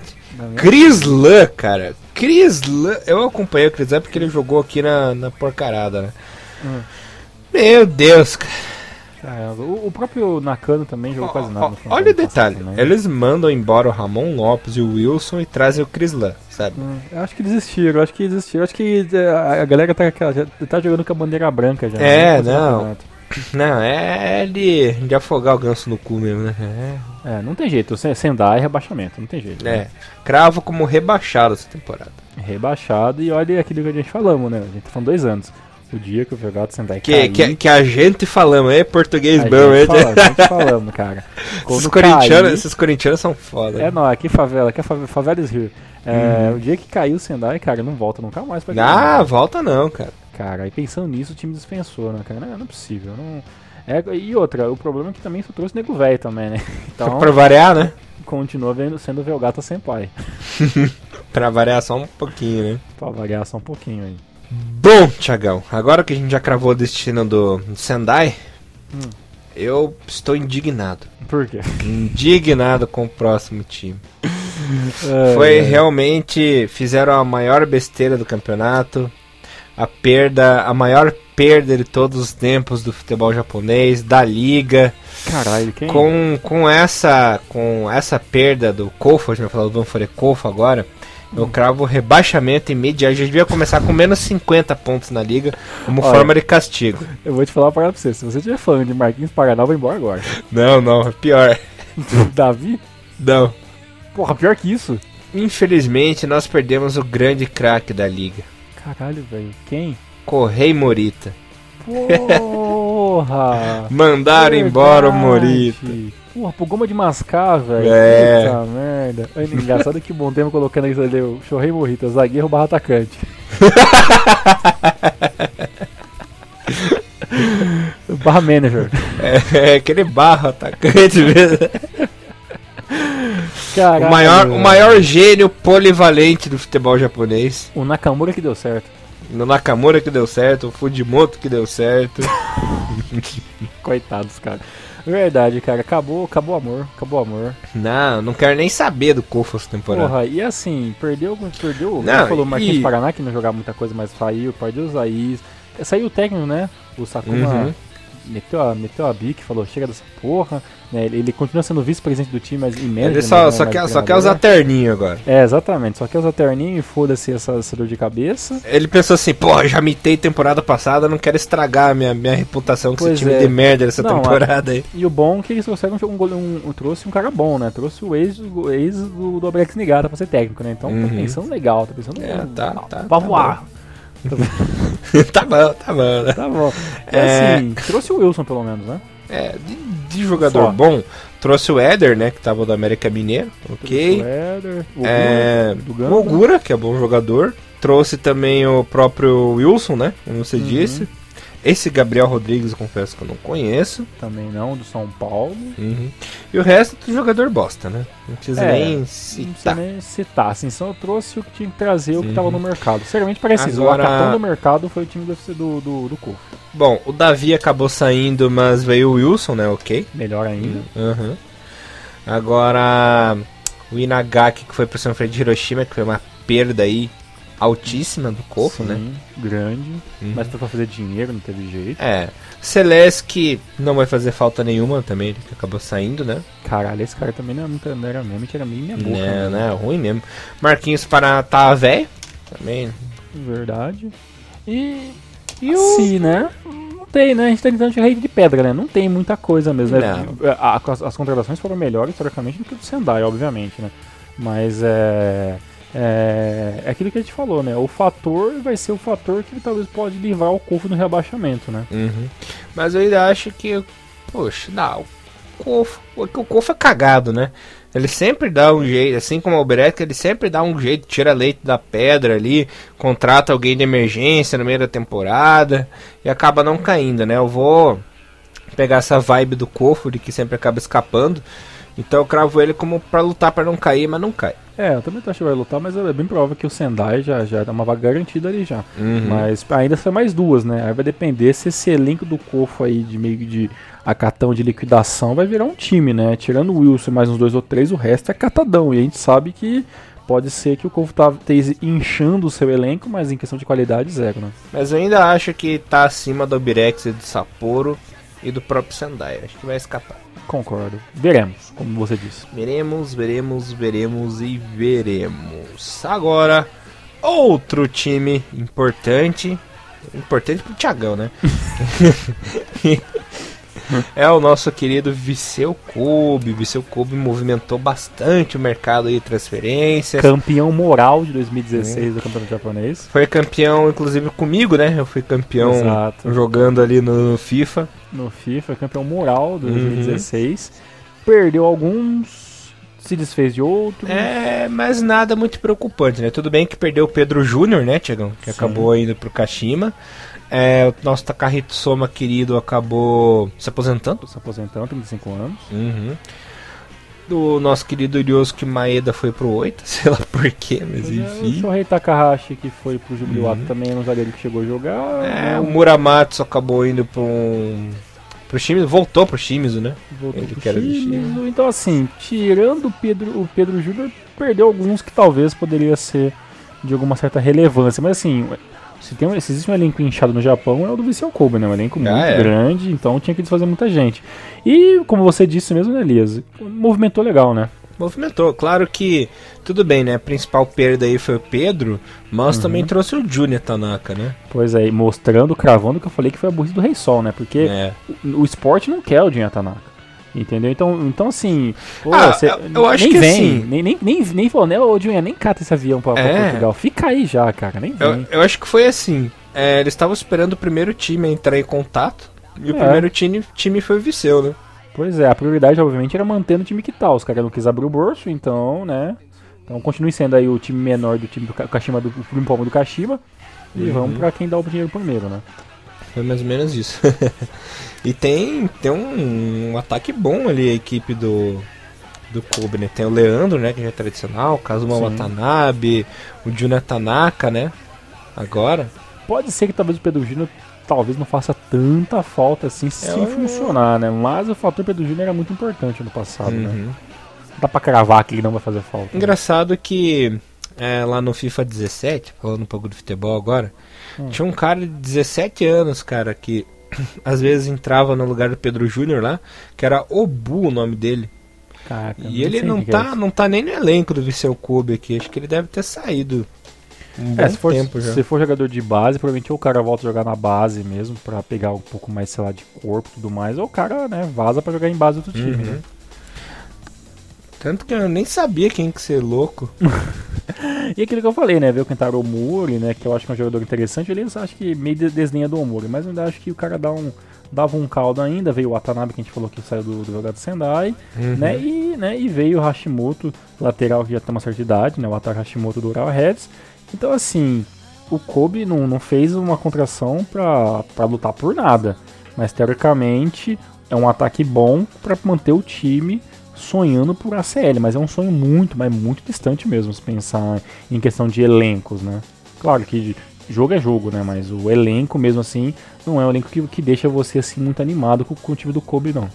Chris Lan, cara. Chris Lan. Eu acompanhei o Chris Lan porque ele jogou aqui na, na porcarada, né? Hum. Meu Deus, cara. Caramba, o, próprio Nakano também jogou quase nada. Olha o detalhe. passado, né? Eles mandam embora o Ramon Lopes e o Wilson e trazem o Chris Lan, sabe? Hum, eu acho que desistiram, acho que desistiram. Acho que é, a galera tá, tá jogando com a bandeira branca já. É, né? Esse não. Não, é de, de afogar o ganso no cu mesmo, né? É, não tem jeito. Sen- Sendai é rebaixamento, não tem jeito. É, né? é. Cravo como rebaixado essa temporada. Rebaixado e olha aquilo que a gente falamos, né? A gente tá falando dois anos. O dia que o Vergato Sendai Que, cair, que, que a gente falamos, é português a bom, gente fala, a gente falamos, cara. Esses corintianos, esses corintianos são foda. É, não, aqui favela, aqui é favela, favela is here. É, O dia que caiu o Sendai, cara, não volta nunca mais pra. Ah, volta não, cara. Cara, e pensando nisso, o time dispensou, né, cara? Não, não é possível. Não... É, e outra, o problema é que também isso trouxe nego velho também, né? Então, pra variar, né? continua vendo, sendo o Velgata Senpai. Pra variar só um pouquinho, né? Pra variar só um pouquinho aí. Bom, Tiagão, agora que a gente já cravou o destino do Sendai, Hum. eu estou indignado. Por quê? Indignado com o próximo time. Foi realmente. Fizeram a maior besteira do campeonato. A perda, a maior perda de todos os tempos do futebol japonês, da liga. Caralho, quem? Com, com essa com essa perda do Kofa, a gente vai falar do Vanfore Kofa agora, eu cravo rebaixamento imediato. Já devia começar com menos 50 pontos na liga, como Olha. forma de castigo. Eu vou te falar uma parada pra você. Se você tiver fã de Marquinhos Paraná, vai embora agora. Não, não, pior. Davi? Não. Porra, pior que isso. Infelizmente, nós perdemos o grande craque da liga, Caralho, velho. Quem? Correi Morita. Porra! Mandaram embora o Verdade. Morita. Porra, pro goma de mascar, velho. É. Puta merda. É engraçado que bom tempo colocando aqui ali o Chorrei Morrita, zagueiro barra atacante. barra manager. É, aquele barro atacante mesmo. Caralho, O maior, o maior gênio polivalente do futebol japonês. O Nakamura que deu certo. No Nakamura que deu certo, o Fujimoto que deu certo. Coitados, cara. Verdade, cara. Acabou, acabou o amor. Acabou o amor. Não, não quero nem saber do Kofa essa temporada. Porra, e assim, perdeu, perdeu. Não, falou o Marquinhos e- Paraná que não jogava muita coisa, mas saiu, perdeu o Zaís. Saiu o técnico, né? O Sakuma Uhum. meteu, a, meteu a bique, falou, chega dessa porra. Né? Ele, ele continua sendo vice-presidente do time, mas Ele manager, só, mas não é só, quer, só quer usar terninho agora. É, exatamente. Só quer usar terninho e foda-se essa, essa dor de cabeça. Ele pensou assim, pô, já mitei temporada passada, não quero estragar a minha, minha reputação com esse time é. de merda dessa Não, temporada aí. E o bom é que eles trouxeram um, um, um- trouxe um cara bom, né? Trouxe o ex, o ex do, do Abrex Nigata pra ser técnico, né? Então Uhum. tá pensando legal, tá pensando É, tá, tá, pra tá voar. tá bom, tá bom. né? Tá bom. É. É assim, trouxe o Wilson pelo menos, né? É, de, jogador Só. bom, trouxe o Éder, né, que tava do América Mineiro, ok. O Éder, o É, Gura, do o. Ogura, que é bom jogador. Trouxe também o próprio Wilson, né, como você Uhum. disse. Esse Gabriel Rodrigues, eu confesso que eu não conheço. Também não, do São Paulo. Uhum. E o resto é jogador bosta, né? Não precisa É, nem Não precisa citar. nem citar. Assim, só eu trouxe o que tinha que trazer, o que tava no mercado. Seriamente parece isso. O Agora- acatão do mercado foi o time do, do, do, do Cu. Bom, o Davi acabou saindo, mas veio o Wilson, né, ok. Melhor ainda. Uhum. Agora, o Inagaki, que foi pro São Freire de Hiroshima, que foi uma perda aí altíssima do Kofo, Sim, né? grande. Uhum. Mas foi pra fazer dinheiro, não teve jeito. É. Celeste, que não vai fazer falta nenhuma também, ele que acabou saindo, né? Caralho, esse cara também não era, muito, não era mesmo, era meio minha boca. Não, né? né? Ruim mesmo. Marquinhos para tá velho, também. Verdade. E. E o... Assim, né? Não tem, né? A gente tá tentando de rede de pedra, né? Não tem muita coisa mesmo. né? A- as, as contratações foram melhores, historicamente, do que o do Sendai, obviamente, né? Mas é. é, é aquilo que a gente falou, né? O fator vai ser o fator que talvez pode livrar o Cofo no rebaixamento, né? Uhum. Mas eu ainda acho que, poxa, não, o Cofo, o Cofo é cagado, né? Ele sempre dá um jeito, assim como o Albereca, ele sempre dá um jeito, tira leite da pedra ali, contrata alguém de emergência no meio da temporada e acaba não caindo, né? Eu vou pegar essa vibe do Cofo, de que sempre acaba escapando. Então eu cravo ele como para lutar para não cair, mas não cai. É, eu também acho que vai lutar, mas é bem provável que o Sendai já, já é uma vaga garantida ali já. Uhum. Mas ainda são mais duas, né? Aí vai depender se esse elenco do Cofo aí de meio de acatão de liquidação vai virar um time, né? Tirando o Wilson mais uns dois ou três, o resto é catadão. E a gente sabe que pode ser que o Cofo tá inchando o seu elenco, mas em questão de qualidade, zero, né? Mas eu ainda acho que tá acima do Birex e do Sapporo e do próprio Sendai. Acho que vai escapar. Concordo. Veremos, como você disse. Veremos, veremos, veremos e veremos. Agora, outro time importante. Importante pro Thiagão, né? é o nosso querido Viseu Kobe. Viseu Kobe movimentou bastante o mercado de transferências. Campeão moral de 2016 é. do campeonato japonês. Foi campeão, inclusive, comigo, né? Eu fui campeão Exato. jogando ali no FIFA. No FIFA, campeão moral de 2016. Uhum. Perdeu alguns, se desfez de outros. É, mas nada muito preocupante, né? Tudo bem que perdeu o Pedro Júnior, né, Tiagão? Que Sim. acabou indo pro Kashima. É, o nosso Takahito Soma querido acabou se aposentando. Se aposentando, 35 anos. Uhum. O nosso querido Ryosuke Maeda foi pro 8, sei lá porquê, mas é, enfim. O Shohei Takahashi que foi pro Jubilato uhum. também é um zagueiro que chegou a jogar. É, o Muramatsu acabou indo pro um pro Shimizu, voltou pro Shimizu, né? Voltou Ele pro Shimizu. Então assim, tirando o Pedro, o Pedro Júnior, perdeu alguns que talvez poderia ser de alguma certa relevância, mas assim, se, tem, se existe um elenco inchado no Japão, é o do Vissel Kobe, né? Um elenco ah, muito é. grande, então tinha que desfazer muita gente. E, como você disse mesmo, né, Elias? Movimentou legal, né? Movimentou. Claro que, tudo bem, né? A principal perda aí foi o Pedro, mas uhum. também trouxe o Junior Tanaka, né? Pois é, mostrando, cravando que eu falei que foi a burrice do Rei Sol, né? Porque é. o, o esporte não quer o Junior Tanaka. Entendeu? Então, então assim. Pô, ah, cê, eu acho nem que vem, assim, nem, nem, nem, nem falou, né? Ô, nem cata esse avião pra, é. pra, Portugal. Fica aí já, cara. Nem vem. Eu, eu acho que foi assim. É, eles estavam esperando o primeiro time entrar em contato. E o é. primeiro time, time foi o Viseu, né? Pois é, a prioridade, obviamente, era manter o time que tá. Os caras não quis abrir o bolso, então, né? Então continue sendo aí o time menor do time do Kashima, do primo do Kashima. E uhum. vamos pra quem dá o dinheiro primeiro, né? Foi mais ou menos isso. e tem, tem um, um, ataque bom ali a equipe do, do Kobe, né? Tem o Leandro, né? Que já é tradicional, o Kazuma Sim. Watanabe, o Juna Tanaka, né? Agora. Pode ser que talvez o Pedro Júnior talvez não faça tanta falta assim se é funcionar, né? Mas o fator Pedro Júnior era muito importante no passado, né? uhum. né? Dá pra cravar que ele não vai fazer falta. Né? Engraçado né? que é, lá no FIFA 17, falando um pouco do futebol agora, hum. tinha um cara de 17 anos, cara, que às vezes entrava no lugar do Pedro Júnior lá, que era Obu o nome dele. Caraca, e ele não tá, é não tá nem no elenco do Viseu Kobe aqui, acho que ele deve ter saído. Um é, se for, se for jogador de base, provavelmente ou o cara volta a jogar na base mesmo, para pegar um pouco mais, sei lá, de corpo e tudo mais, ou o cara, né, vaza para jogar em base do outro time, uhum. né? Tanto que eu nem sabia quem que ser louco. e aquilo que eu falei, né? Ver o Kentaro Omori, né? Que eu acho que é um jogador interessante. Ele acho que meio desdenha do Omori, mas eu ainda acho que o cara dá um, dava um caldo ainda. Veio o Watanabe, que a gente falou que saiu do, do jogado Sendai, uhum. né? E, né? e veio o Hashimoto, lateral que já tem uma certa idade, né? O Ataque Hashimoto do Ural Reds. Então, assim, o Kobe não, não fez uma contração pra, pra lutar por nada. Mas, teoricamente, é um ataque bom para manter o time sonhando por ACL, mas é um sonho muito, mas muito distante mesmo, se pensar em questão de elencos, né? Claro que jogo é jogo, né? Mas o elenco, mesmo assim, não é um elenco que, que deixa você assim muito animado com, com o time do Kobe, não.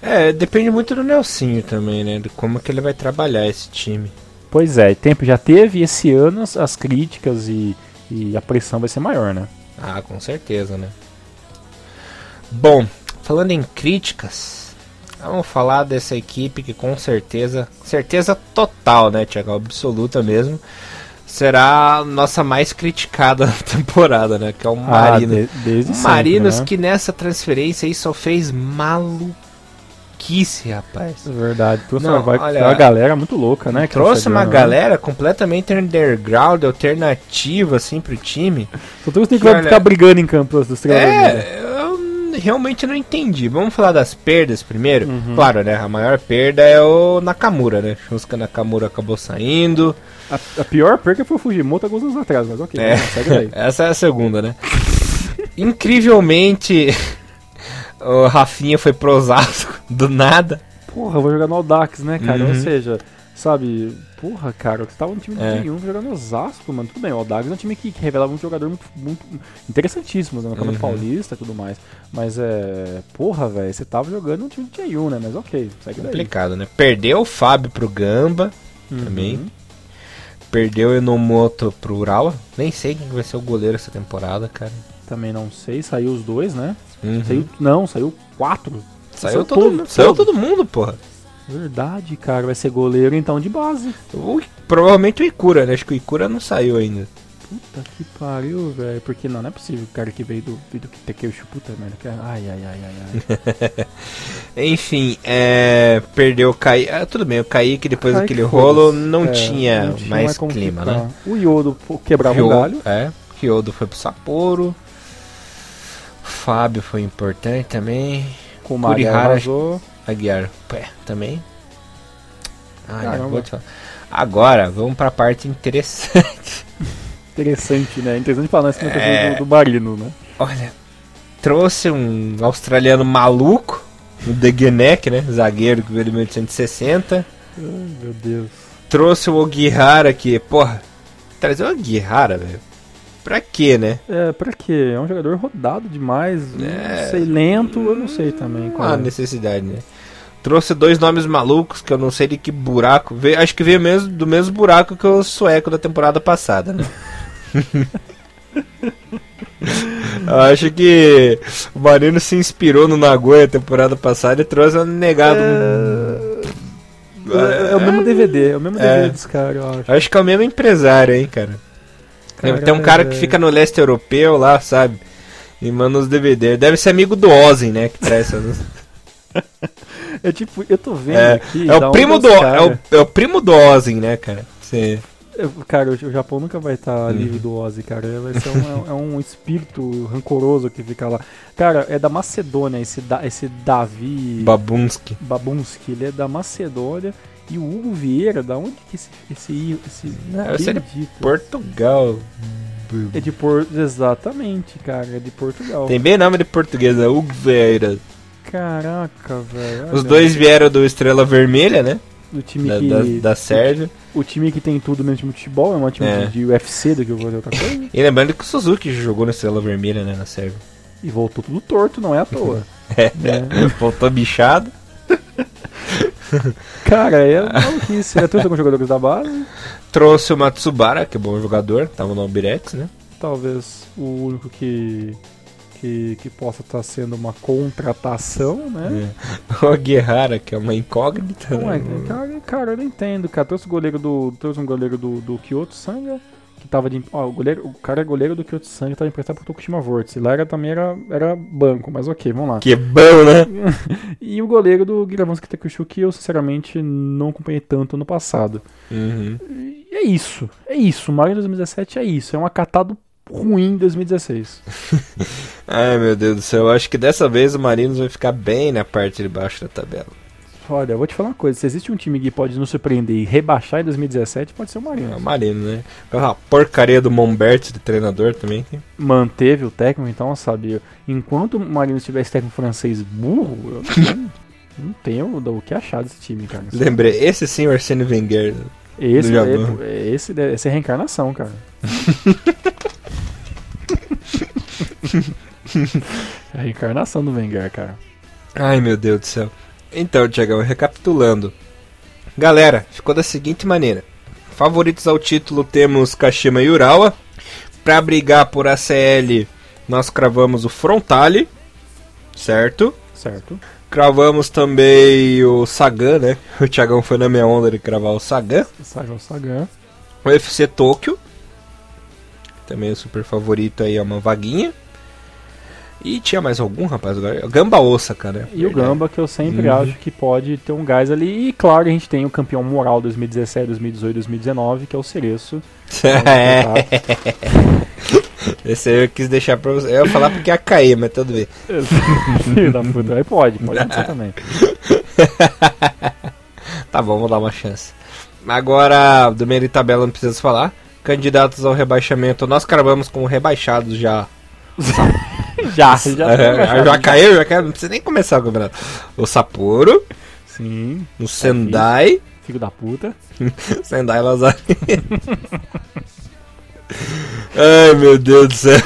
É, depende muito do Nelsinho também, né? De como que ele vai trabalhar esse time. Pois é, tempo já teve, esse ano as críticas e, e a pressão vai ser maior, né? Ah, com certeza, né? Bom, falando em críticas, Vamos falar dessa equipe que com certeza, certeza total, né, Tiago? Absoluta mesmo. Será a nossa mais criticada temporada, né? Que é o Marinos. Ah, de, desde o Marinos sempre, né? que nessa transferência aí só fez maluquice. rapaz. É verdade. Trouxe Não, uma, vai- olha, uma galera muito louca, né? Trouxe uma né? galera completamente underground, alternativa, assim, pro time. Só trouxe tem que que, vai olha- ficar brigando em campo dos treinadores. É, eu realmente não entendi. Vamos falar das perdas primeiro. Uhum. Claro, né? A maior perda é o Nakamura, né? Shunsuke Nakamura acabou saindo. A, a pior perca foi o Fujimoto alguns anos atrás, mas ok. É, Segue daí. essa é a segunda, né? Incrivelmente, o Rafinha foi pro Osasco do nada. Porra, eu vou jogar no Audax, né, cara? Uhum. Ou seja, sabe, porra, cara, você tava no time de É. J1 jogando Osasco, mano. Tudo bem, o Audax é um time que, que revelava um jogador muito, muito interessantíssimo né, no Campeonato Uhum. Paulista e tudo mais. Mas é. Porra, velho, você tava jogando no time de J1, né? Mas ok, segue daí. Complicado, né? Perdeu o Fábio pro Gamba Uhum. também. Perdeu o Enomoto pro Urawa. Nem sei quem vai ser o goleiro essa temporada, cara. Também não sei, saiu os dois, né? Uhum. Saiu, não, saiu quatro. Saiu, saiu todo, todo- mundo. Saiu todo mundo, porra. Verdade, cara, vai ser goleiro então de base. O- provavelmente o Ikura, né? Acho que o Ikura não saiu ainda. Puta que pariu, velho. Porque não, não é possível o cara que veio do, veio do Takeuchi, puta merda. que- Ai, ai, ai, ai, ai. Enfim, é, perdeu o Kaique. Ah, tudo bem, o Kaique depois Kaique, daquele rolo não, É, tinha não tinha mais clima, ficar. né? O Yodo quebrava o galho. É, Ryodo foi pro Sapporo. Fábio foi importante também. O Maria Kurihara- vazou. Aguiar, pé, também. Ah, vou te falar. Agora, vamos pra parte interessante. Interessante, né? Interessante falar nessa É. do, do Marino, né? Olha, trouxe um australiano maluco, o Degenek, né? Zagueiro que veio de 1860. Ai, meu Deus. Trouxe o Ogihara que, porra, trazer o Ogihara, velho. Pra quê, né? É, pra quê? É um jogador rodado demais. É. Não sei, lento, eu não sei também. Qual há é. necessidade, né? Trouxe dois nomes malucos que eu não sei de que buraco. Veio, acho que veio mesmo, do mesmo buraco que o sueco da temporada passada, né? Acho que o Marino se inspirou no Nagoya temporada passada e trouxe um negado. É, é o mesmo DVD, é o mesmo É. DVD dos caras, eu acho. Acho que é o mesmo empresário, hein, cara. Tem- um cara que é- fica no leste europeu lá, sabe? E manda os DVD. Deve ser amigo do Ozzy, né? Que traz essas... É tipo, eu tô vendo É, aqui. é o primo do é o, é o primo do Ozzy, né, cara? Sim. Eu- Cara, o Japão nunca vai estar Uhum. livre do Ozzy, cara. Vai ser um, é um espírito rancoroso que fica lá. Cara, é da Macedônia, esse, da, esse Davi Babunski. Babunski, ele é da Macedônia. E o Hugo Vieira, da onde que esse. esse, esse Não, esse é de? Portugal. É de Porto. Exatamente, cara. É de Portugal. Tem bem nome de português, né? Hugo Vieira. Caraca, velho. Os dois vieram do Estrela Vermelha, né? Do time Da, que. da, da Sérvia. O time que tem tudo mesmo de futebol, é um time É. de, UFC do que eu vou fazer outra coisa. E lembrando que o Suzuki jogou no Estrela Vermelha, né? Na Sérvia. e voltou tudo torto, não é à toa. É. né? Voltou bichado. Cara, é maluquice. Ele trouxe alguns jogadores da base. Trouxe o Matsubara, que é bom jogador. Tava no Albirex, né? Talvez o único que. Que, que possa estar sendo uma contratação, né? É. O Aguirara, que é uma incógnita. Não é, né? cara, cara, eu não entendo, cara. Trouxe o goleiro do. Trouxe um goleiro do, do Kyoto Sanga, que tava de. Ó, o, goleiro, o cara é goleiro do Kyoto Sanga tava emprestado pro Tokushima Vortex. Lá era, também era, era banco, mas ok, vamos lá. Que bom, né? E o goleiro do Giravanski Takushu, que eu sinceramente não acompanhei tanto no passado. Uhum. E é isso, é isso. O Mario 2017 é isso, é um acatado ruim 2016. Ai, meu Deus do céu. Eu acho que dessa vez o Marinos vai ficar bem na parte de baixo da tabela. Olha, eu vou te falar uma coisa: se existe um time que pode nos surpreender e rebaixar em 2017, pode ser o É o. Marinos, né? Aquela porcaria do Momberti de treinador também. Manteve o técnico, então, sabe? Enquanto o Marinho tivesse técnico francês burro, eu não, não tenho o que achar desse time, cara. Lembrei, esse sim é o Arsene Wenger. Esse é, é- esse deve ser reencarnação, cara. é a reencarnação do Wenger, cara. Ai, meu Deus do céu. Então, Tiagão, recapitulando. Galera, ficou da seguinte maneira. Favoritos ao título temos Kashima e Urawa. Pra brigar por ACL, nós cravamos o Frontale. Certo? Certo? Cravamos também o Sagan, né? O Thiagão foi na minha onda de cravar o Sagan. Sagan Sagan. O UFC Tóquio. Também é super favorito aí, é uma vaguinha. E tinha mais algum, rapaz? Agora? Gamba Osaka, né? E o Gamba, que eu sempre Uhum. acho que pode ter um gás ali. E claro, a gente tem o campeão moral 2017, 2018, 2019, que é o Cereço. é. Esse aí eu quis deixar pra você. Eu ia falar porque ia cair, mas tudo bem. Filho da puta. Aí pode, pode acontecer também. Tá bom, vou dar uma chance. Agora, do meio de tabela não precisa falar. Candidatos ao rebaixamento, nós cravamos como rebaixados já. Já, já, É, já, caiu, já caiu, não precisa nem começar o campeonato. O Sapporo, Sim, o Sendai, filho da puta. Sendai Lazare. Ai meu Deus do céu.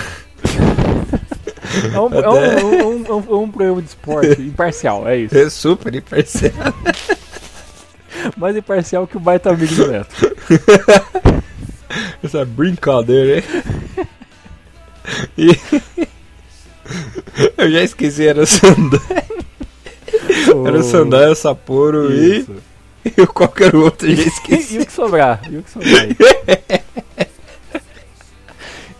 É um, é um, é um, é um- é um programa de esporte imparcial, é isso. É super imparcial. Mais imparcial que o baita amigo do Neto. Essa brincadeira, hein? E... Eu já esqueci, era o Sendai. Era o Sendai, o Sapporo e... E o qualquer outro, eu já E, esqueci. o que sobrar? E o que sobrar?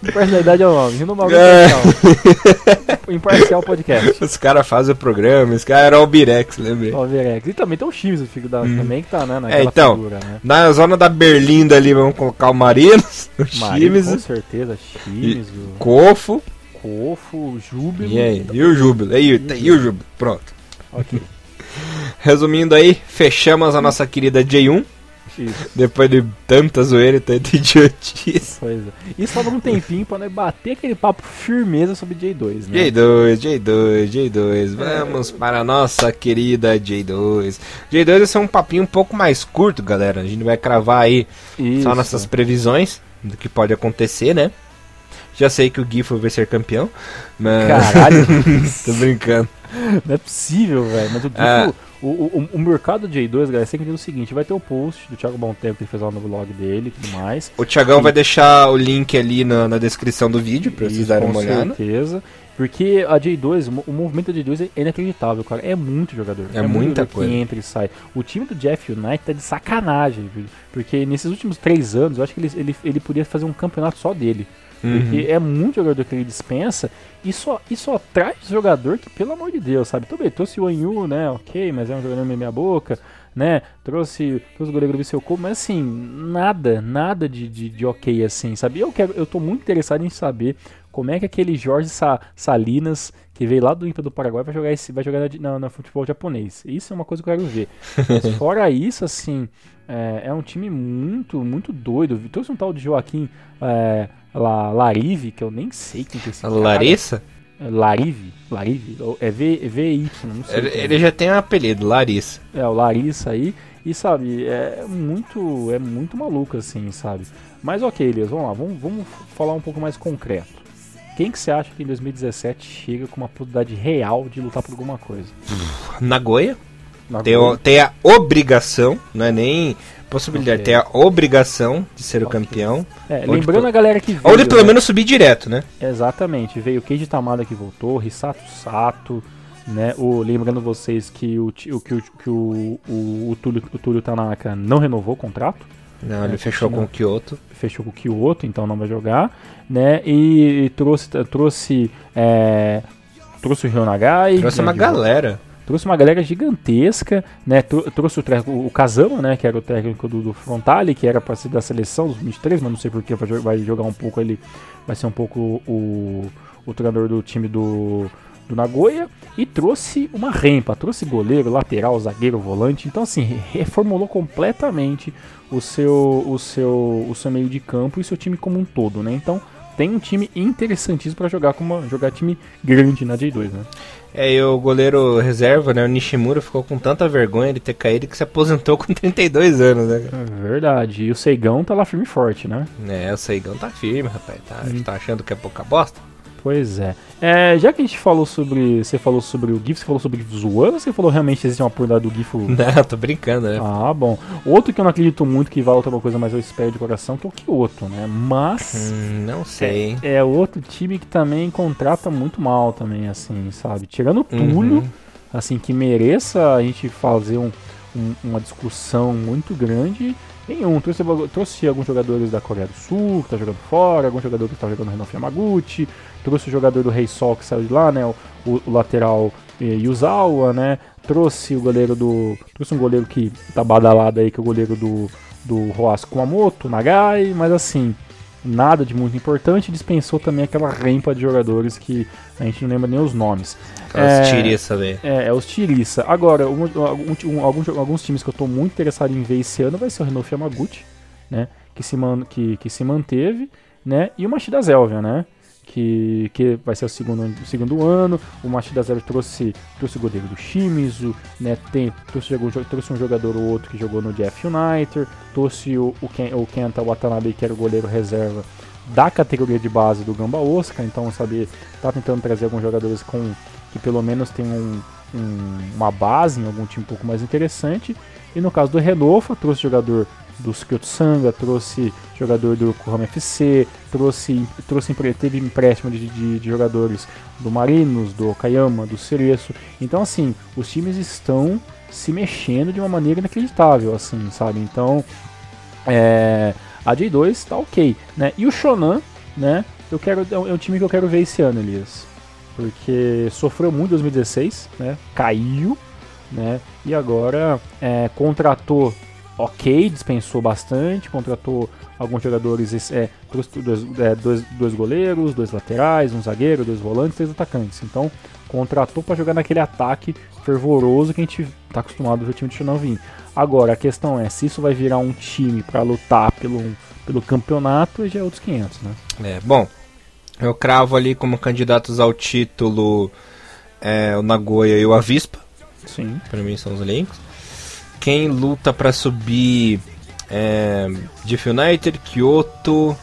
Imparcialidade é o nome. Rindo bagulho É. imparcial. Imparcial Podcast. Os caras fazem o programa, esse cara era o Birex, lembrei. Ó, Virex. E também tem o Chimes, o filho da também, que tá, né? É, então, figura, né? Na zona da Berlinda ali, vamos colocar o Marinos, o Marido, com Chimes, certeza. Chimes, o Cofo. Cofo, Júbilo. E aí? E o Júbilo? E, aí, e o Júbilo? Pronto. Ok. Resumindo aí, fechamos a nossa querida J1. Isso. Depois de tanta zoeira e tanta idiotice. Pois é. E sobra um tempinho pra nós bater aquele papo firmeza sobre J2, né? J2, J2, J2. Vamos para a nossa querida J2. J2 vai ser um papinho um pouco mais curto, galera. A gente vai cravar aí Isso. só nossas previsões do que pode acontecer, né? Já sei que o Gifford vai ser campeão, mas. Caralho, Tô brincando. não é possível, velho. Mas o, Gifo- Ah. o, o, o mercado J2, galera, você tem que entender o seguinte: vai ter o post do Thiago Bom Tempo que ele fez lá no vlog dele e tudo mais. O Thiagão Sim. vai deixar o link ali na, na descrição do vídeo pra vocês darem com uma olhada. certeza. Porque a J2, o mo- o movimento da J2 é inacreditável, cara. É muito jogador. É muito muita coisa. que entra e sai. O time do Jeff United tá de sacanagem, viu? Porque nesses últimos três anos, eu acho que ele, ele, ele podia fazer um campeonato só dele. Uhum. Porque é muito jogador que ele dispensa e só, e só traz jogador que, pelo amor de Deus, sabe? Tudo bem, trouxe o Anyu, né? Ok, mas é um jogador meio meia boca, né? Trouxe, trouxe o goleiro do Viseu Kobe, mas assim, nada, nada de, de, de ok assim, sabe? Eu, quero, eu tô muito interessado em saber como é que aquele Jorge Sa- Salinas, que veio lá do Inter do Paraguai, vai jogar, esse, vai jogar na, na, na futebol japonês. Isso é uma coisa que eu quero ver. Mas fora isso, assim, é, é um time muito, muito doido. Trouxe um tal de Joaquim é, La, Larive, que eu nem sei quem que é esse cara. Larissa? Larive? Larive? É V, VY, não sei. Ele, quem é. ele já tem um apelido, Larissa. É, o Larissa aí. E sabe, é muito, é muito maluco assim, sabe? Mas ok, Elias, vamos lá, vamos, vamos falar um pouco mais concreto. Quem que você acha que em 2017 chega com uma possibilidade real de lutar por alguma coisa? Nagoya Na tem, o- tem a obrigação, não é nem possibilidade, Ok. tem a obrigação de ser o Ok. campeão. É, lembrando a galera que veio, Ou de pelo né? menos subir direto, né? Exatamente, veio o Keiji Tamada que voltou, Risato Sato, né? O, lembrando vocês que o, o, que, o, que o, o, o, Túlio, o Túlio Tanaka não renovou o contrato, Não, ele É, fechou com o Kyoto. fechou com o Kyoto, então não vai jogar, né? E, trouxe trouxe é, trouxe o Ryonagai, Trouxe né, uma de- galera. Trouxe uma galera gigantesca, né? Trou- trouxe o, tre- o Kazama, né? Que era o técnico do, do Frontale, que era para ser da seleção dos 23, mas não sei porque vai, vai jogar um pouco ele, vai ser um pouco o, o treinador do time do, do Nagoya. E trouxe uma rempa, trouxe goleiro, lateral, zagueiro, volante. Então, assim, reformulou completamente o seu, o seu, o seu meio de campo e o seu time como um todo, né? Então, tem um time interessantíssimo para jogar com uma, jogar time grande na J2, né? É, e o goleiro reserva, né? O Nishimura ficou com tanta vergonha de ter caído que se aposentou com 32 anos, né? É verdade. E o Seigão tá lá firme e forte, né? É, o Seigão tá firme, rapaz. Tá, Hum. tá achando que é pouca bosta? Pois é. É, Já que a gente falou sobre. Você falou sobre o GIF, você falou sobre zoando ou você falou realmente que existe uma oportunidade do GIF? Não, tô brincando, né? Ah, bom. Outro que eu não acredito muito que vai outra coisa, mas eu espero de coração, que é o Kyoto, né? Mas. Hum, não sei, hein? É outro time que também contrata muito mal também, assim, sabe? Tirando o Túlio, Uhum. assim, que mereça a gente fazer um- um- uma discussão muito grande, Nenhum. Trouxe, trouxe alguns jogadores da Coreia do Sul, que tá jogando fora, alguns jogadores que tá jogando no Renof Yamaguchi, trouxe o jogador do Rei Sol que saiu de lá, né? O, o, o lateral eh, Yuzawa, né? Trouxe o goleiro do. Trouxe um goleiro que tá badalado aí, que é o goleiro do, do Roas Kumamoto, Nagai, mas assim, nada de muito importante. Dispensou também aquela rempa de jogadores que a gente não lembra nem os nomes. É, tiriça, velho. É, é os tiriça. Agora, um, um, um, alguns, alguns times que eu tô muito interessado em ver esse ano vai ser o Renault Yamaguchi, né? Que se, man, que, que se manteve, né? E o Machida Zelvia, né? Que, que vai ser o segundo, segundo ano. O Machida Zero trouxe, trouxe o goleiro do Shimizu, né? Tem, trouxe, trouxe um jogador ou outro que jogou no Jeff United, trouxe o, o, Ken, o Kenta Watanabe, que era o goleiro reserva da categoria de base do Gamba Osaka, então sabe, tá tentando trazer alguns jogadores com que pelo menos tem um, um, uma base em algum time um pouco mais interessante. E no caso do Renofa, trouxe jogador do Kyoto Sanga, trouxe jogador do Kurama FC, trouxe, trouxe teve empréstimo de, de, de, jogadores do Marinos, do Okayama, do Cereço. Então, assim, os times estão se mexendo de uma maneira inacreditável, assim, sabe? Então, é, a J2 tá ok, né? E o Shonan, né? Eu quero, é um time que eu quero ver esse ano, Elias. Porque sofreu muito em 2016, né? Caiu, né? E agora é, contratou ok, dispensou bastante, contratou alguns jogadores, é, dois, é, dois, dois, goleiros, dois laterais, um zagueiro, dois volantes, três atacantes. Então, contratou para jogar naquele ataque fervoroso que a gente está acostumado a ver o time de vir. Agora, a questão é, se isso vai virar um time para lutar pelo, pelo campeonato, já é outros 500, né? É, bom, eu cravo ali como candidatos ao título é, o Nagoya e o Avispa. Sim. Para mim são os elencos. Quem luta para subir é Diff United, Kyoto,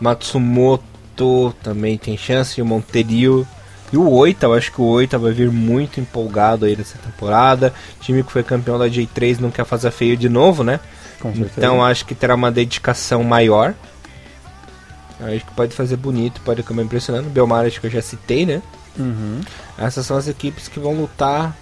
Matsumoto também tem chance, e o Monterio. E o Oita, eu acho que o Oita vai vir muito empolgado aí nessa temporada. O time que foi campeão da J3 não quer fazer feio de novo, né? Então acho que terá uma dedicação maior. Acho que pode fazer bonito, pode acabar impressionando. Belmar acho que eu já citei, né? Uhum. Essas são as equipes que vão lutar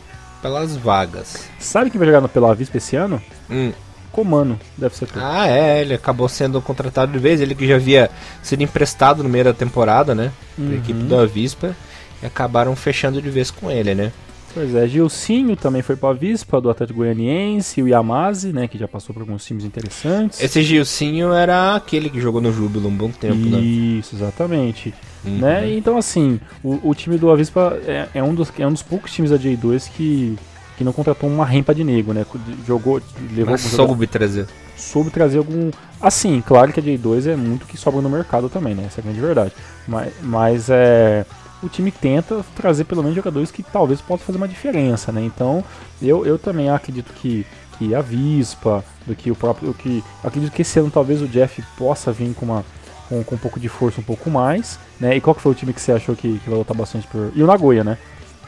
pelas vagas. Sabe quem vai jogar no Pela Avispa esse ano? Hum. Comano, deve ser tudo. Ah, é, ele acabou sendo contratado de vez, ele que já havia sido emprestado no meio da temporada, né? Uhum. Pra equipe do Avispa. E acabaram fechando de vez com ele, né? Pois é, Gilcinho também foi para a Avispa, do Atlético Goianiense, o Yamase, né, que já passou por alguns times interessantes. Esse Gilcinho era aquele que jogou no Júbilo um bom tempo, Isso, né? Isso, exatamente. Uhum. Né? Então, assim, o, o, time do Avispa é, é, um dos, é um dos poucos times da J2 que, que não contratou uma rempa de nego, né? Jogou, levou Mas soube trazer. Soube trazer algum. Assim, claro que a J2 é muito que sobra no mercado também, né? Essa é a grande verdade. Mas, mas é o time tenta trazer pelo menos jogadores que talvez possam fazer uma diferença, né? Então, eu, eu também acredito que, que a Vispa, do que o próprio. Que, acredito que esse ano talvez o Jeff possa vir com uma. Com, com um pouco de força um pouco mais, né? E qual que foi o time que você achou que, que vai lutar bastante por. E o Nagoya, né?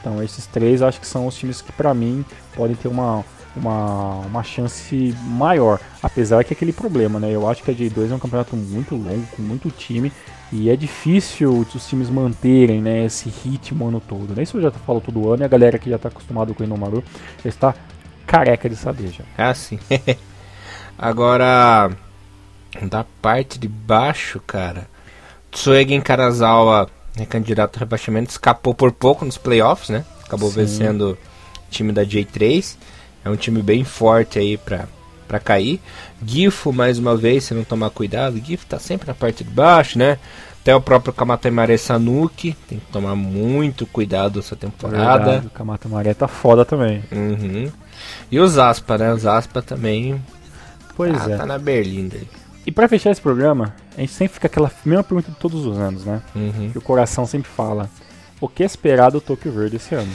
Então esses três acho que são os times que para mim podem ter uma, uma, uma chance maior. Apesar que é aquele problema, né? Eu acho que a J2 é um campeonato muito longo, com muito time. E é difícil os times manterem né, esse ritmo o ano todo. Né? Isso eu já falo todo ano e a galera que já está acostumada com o Inomaru já está careca de saber já. Ah, sim. Agora, da parte de baixo, cara, Tsuegen Karazawa, né, candidato ao rebaixamento, escapou por pouco nos playoffs, né? Acabou sim. vencendo o time da J3. É um time bem forte aí pra, para cair. Gifo, mais uma vez, se não tomar cuidado, Gifo tá sempre na parte de baixo, né? Até o próprio Kamatamare Sanuki, tem que tomar muito cuidado essa temporada. Verdade, o Kamatamare tá foda também. Uhum. E os Aspa, né? Os Aspa também. Pois ah, é. Tá na Berlinda. E para fechar esse programa, a gente sempre fica aquela mesma pergunta de todos os anos, né? Uhum. Que o coração sempre fala. O que esperar do Tokyo Verde esse ano?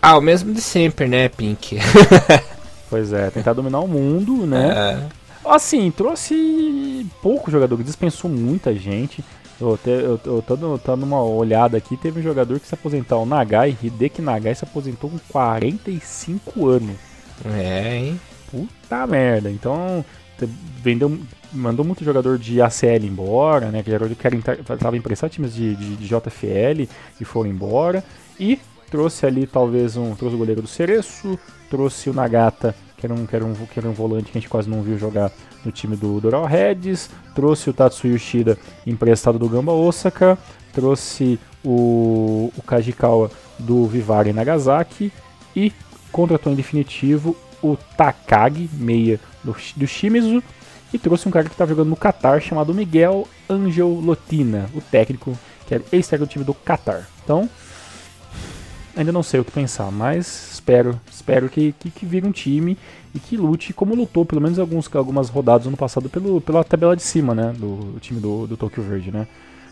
Ah, o mesmo de sempre, né, Pink? Pois é, tentar dominar o mundo, né? É. Assim, trouxe pouco jogador, dispensou muita gente. Eu, te, eu, eu tô, dando uma olhada aqui, teve um jogador que se aposentou, o Nagai, Hideki Nagai se aposentou com 45 anos. É, hein? Puta merda. Então, vendeu, mandou muito jogador de ACL embora, né? Que jogador que estava emprestado times de, de, de, JFL e foram embora. E trouxe ali talvez um. Trouxe o goleiro do Cereço, trouxe o Nagata, que era um, que era um, que era um volante que a gente quase não viu jogar no time do Doral Reds. Trouxe o Tatsuya Yoshida emprestado do Gamba Osaka. Trouxe o, o Kajikawa do Vivari Nagasaki. E contratou em definitivo o Takagi, meia do, do Shimizu. E trouxe um cara que está jogando no Qatar chamado Miguel Angel Lotina, o técnico que é ex-técnico do time do Qatar. Então, ainda não sei o que pensar, mas espero, espero que, que, que vire um time e que lute como lutou, pelo menos alguns, algumas rodadas no passado pelo, pela tabela de cima, né, do, time do, do Tokyo Verde, né.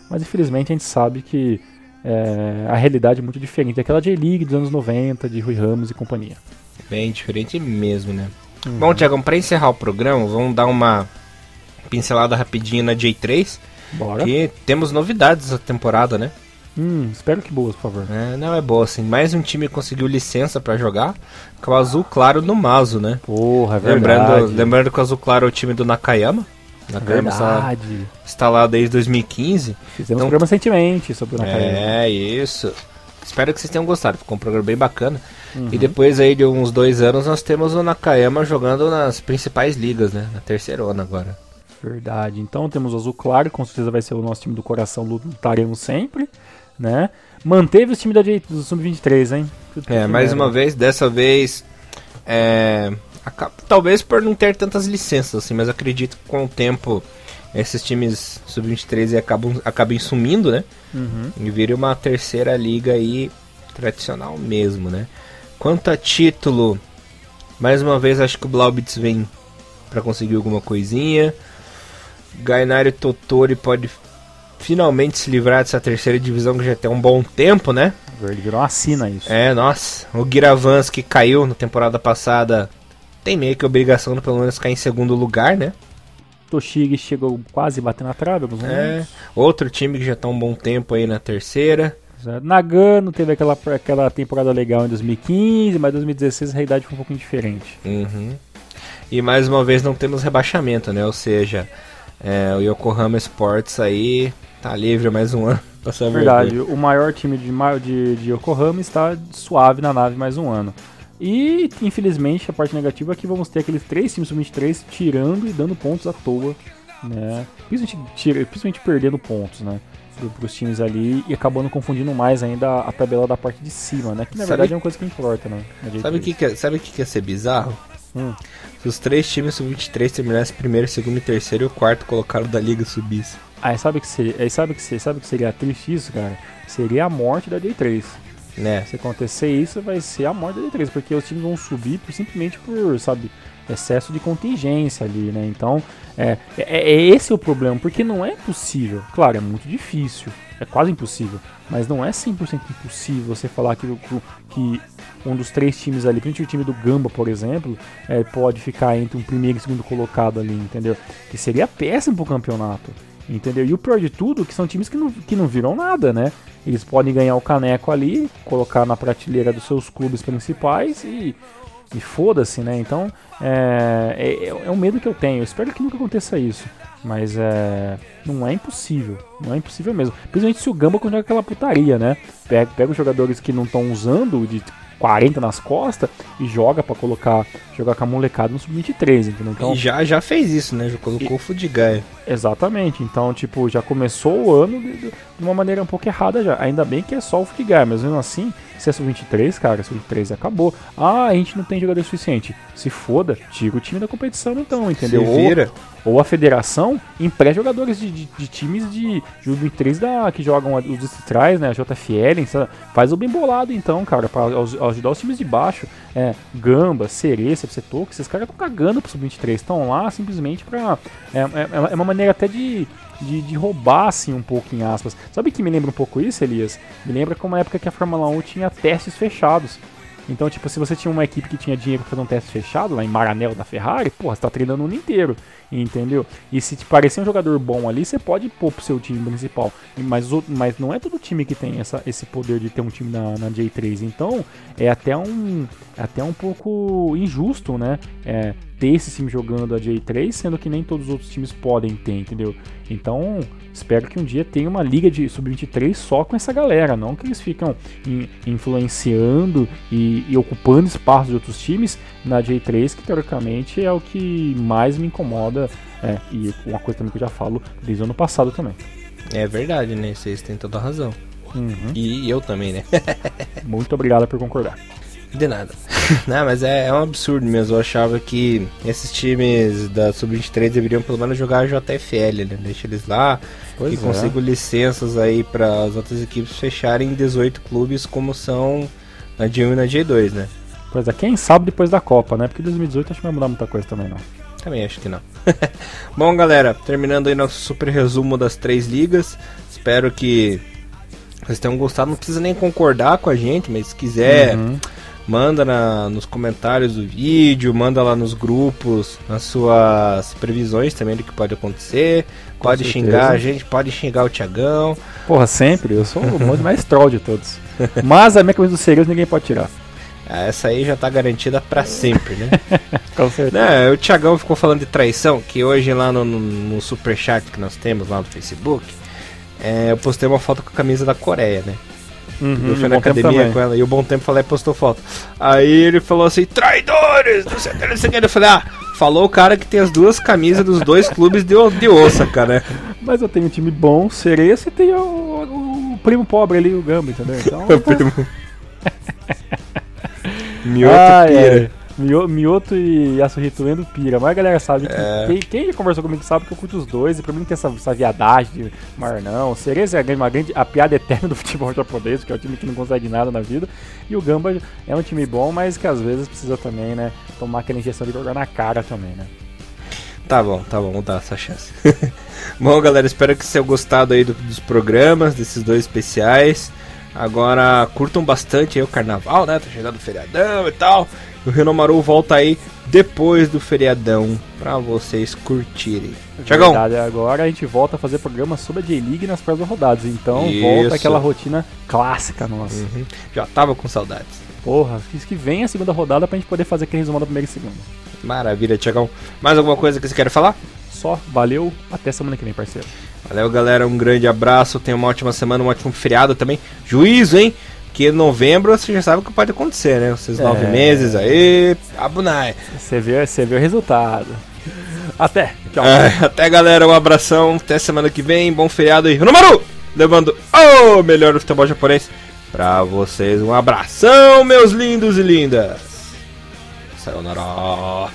Mas infelizmente a gente sabe que é, a realidade é muito diferente daquela J-League dos anos 90, de Rui Ramos e companhia. Bem diferente mesmo, né. Uhum. Bom, Tiagão, para encerrar o programa, vamos dar uma pincelada rapidinha na J3. Bora. Que temos novidades essa temporada, né? Hum, espero que boas, por favor. É, não é boa, assim. Mais um time conseguiu licença para jogar, com o Azul Claro no Mazo, né? Porra, é verdade. Lembrando, lembrando que o Azul Claro é o time do Nakayama. Nakayama está, está lá desde 2015. Fizemos então, um programa recentemente sobre o Nakayama. É, isso. Espero que vocês tenham gostado, ficou um programa bem bacana. Uhum. E depois aí de uns dois anos nós temos o Nakayama jogando nas principais ligas, né? Na terceirona agora. Verdade. Então temos o Azul Claro, com certeza vai ser o nosso time do coração, lutaremos sempre, né? Manteve o time da do Sub-23, hein? É, mais uma vez, dessa vez, é, talvez por não ter tantas licenças, assim, mas acredito que com o tempo esses times Sub-23 acabam, acabem sumindo, né? Uhum. E vire uma terceira liga aí tradicional mesmo, né? Quanto a título, mais uma vez acho que o Blaubitz vem para conseguir alguma coisinha. Gainari Totori pode finalmente se livrar dessa terceira divisão que já tem um bom tempo, né? Ele virou uma sina isso. É, nossa. O Giravans que caiu na temporada passada tem meio que obrigação de pelo menos cair em segundo lugar, né? Toshigi chegou quase batendo na trave, alguns É, outro time que já tá um bom tempo aí na terceira. Nagano teve aquela, aquela temporada legal em 2015, mas 2016 a realidade foi um pouquinho diferente. Uhum. E mais uma vez não temos rebaixamento, né? Ou seja, é, o Yokohama Sports aí tá livre mais um ano. É verdade, o maior time de, de, de Yokohama está suave na nave mais um ano. E, infelizmente, a parte negativa é que vamos ter aqueles três times sub-23 tirando e dando pontos à toa, né? Principalmente, tira, principalmente perdendo pontos, né? Para os times ali e acabando confundindo mais ainda a tabela da parte de cima, né? Que na sabe, verdade é uma coisa que importa, né? Sabe o que, que, é, sabe que, que ia ser bizarro? Hum. Se os três times sub-23 terminassem primeiro, segundo e terceiro e o quarto colocado da liga subisse. Aí sabe que seria, aí sabe que seria, sabe que seria triste isso, cara? Seria a morte da Day3. Né? Se acontecer isso, vai ser a morte da Day3, porque os times vão subir por, simplesmente por, sabe, excesso de contingência ali, né? Então, é, é, é esse o problema, porque não é possível. Claro, é muito difícil, é quase impossível, mas não é 100% impossível você falar que, que um dos três times ali, principalmente o time do Gamba, por exemplo, é, pode ficar entre um primeiro e segundo colocado ali, entendeu? Que seria péssimo pro campeonato, entendeu? E o pior de tudo, que são times que não, que não viram nada, né? Eles podem ganhar o caneco ali, colocar na prateleira dos seus clubes principais e e foda-se, né? Então, é, é, é, um medo que eu tenho. Eu espero que nunca aconteça isso. Mas é, não é impossível. Não é impossível mesmo. Principalmente se o Gamba continuar aquela putaria, né? Pega, pega os jogadores que não estão usando de 40 nas costas e joga para colocar jogar com a molecada no sub-23, entendeu? Então, e já, já fez isso, né? Já colocou e, o Fudigaia. Exatamente. Então, tipo, já começou o ano de, de, uma maneira um pouco errada já. Ainda bem que é só o Fudigaia, mas mesmo assim, se é sub-23, cara, sub-23 acabou. Ah, a gente não tem jogador suficiente. Se foda, tira o time da competição então, entendeu? Se vira. Ou, ou a federação empresta jogadores de, de, de times de Júlio 3 da, que jogam os distritais, né? A JFL, faz o bem bolado então, cara, para ajudar os times de baixo. É, Gamba, Cereça, Psetox, esses caras estão cagando pro Sub-23, estão lá simplesmente pra. É, é, é, uma maneira até de, de, de, roubar, assim, um pouco, em aspas. Sabe que me lembra um pouco isso, Elias? Me lembra como uma época que a Fórmula 1 tinha testes fechados. Então, tipo, se você tinha uma equipe que tinha dinheiro pra fazer um teste fechado, lá em Maranello da Ferrari, porra, você tá treinando o ano inteiro, entendeu? E se te parecer um jogador bom ali, você pode pôr pro seu time principal. Mas, mas não é todo time que tem essa, esse poder de ter um time na, na J3. Então, é até um, é até um pouco injusto, né? É, ter esse time jogando a J3, sendo que nem todos os outros times podem ter, entendeu? Então, espero que um dia tenha uma liga de sub-23 só com essa galera, não que eles ficam in, influenciando e, e, ocupando espaço de outros times na J3, que teoricamente é o que mais me incomoda, é, e uma coisa também que eu já falo desde o ano passado também. É verdade, né? Vocês têm toda a razão. Uhum. E eu também, né? Muito obrigado por concordar. De nada. Não, mas é, é, um absurdo mesmo. Eu achava que esses times da Sub-23 deveriam pelo menos jogar a JFL, né? Deixa eles lá pois e é. consigo licenças aí para as outras equipes fecharem 18 clubes como são na G1 e na G2, né? Pois é, quem sabe depois da Copa, né? Porque 2018 acho que vai mudar muita coisa também, não. Também acho que não. Bom, galera, terminando aí nosso super resumo das três ligas. Espero que vocês tenham gostado. Não precisa nem concordar com a gente, mas se quiser. Uhum manda na, nos comentários do vídeo, manda lá nos grupos as suas previsões também do que pode acontecer. Com pode certeza. xingar a gente, pode xingar o Tiagão. Porra, sempre, eu sou o mais troll de todos. Mas a minha camisa do Cereus ninguém pode tirar. Ah, essa aí já tá garantida para sempre, né? Com certeza. Não, o Tiagão ficou falando de traição, que hoje lá no, no, no superchat que nós temos lá no Facebook, é, eu postei uma foto com a camisa da Coreia, né? Uhum, eu fui na academia com ela e o Bom Tempo falei, postou foto. Aí ele falou assim: traidores! Não sei o que, não sei o que. Eu falei: ah, falou o cara que tem as duas camisas dos dois clubes de, de Osaka, né? Mas eu tenho um time bom, Cereço, e tem o, o, o, primo pobre ali, o Gamba, entendeu? Então. o primo. Mioto ah, pira. É. Mioto e Yasuhito lendo pira, mas a galera sabe que é. quem, quem, já conversou comigo sabe que eu curto os dois, e pra mim tem essa, essa viadagem de mar não. Cereza é uma grande, a piada eterna do futebol japonês, que é o time que não consegue nada na vida, e o Gamba é um time bom, mas que às vezes precisa também, né, tomar aquela injeção de jogar na cara também, né. Tá bom, tá bom, vamos dar essa chance. bom, galera, espero que vocês tenham gostado aí do, dos programas, desses dois especiais. Agora curtam bastante aí o carnaval, né? Tá chegando o feriadão e tal. O Renomaru volta aí depois do feriadão para vocês curtirem. Tiagão. Agora a gente volta a fazer programa sobre a J-League nas próximas rodadas. Então Isso. volta aquela rotina clássica nossa. Uhum. Já tava com saudades. Porra, quis que vem a segunda rodada pra gente poder fazer aquele resumo da primeira e segunda. Maravilha, Tiagão. Mais alguma coisa que você quer falar? Só, valeu, até semana que vem, parceiro. Valeu, galera, um grande abraço, tenha uma ótima semana, um ótimo feriado também. Juízo, hein? Porque novembro você já sabe o que pode acontecer, né? Esses é. nove meses aí, abunai. Você vê, você vê o resultado. Até, tchau. É, até, galera, um abração, até semana que vem, bom feriado aí. Rumaru! Levando o melhor do futebol japonês pra vocês. Um abração, meus lindos e lindas. Sayonara.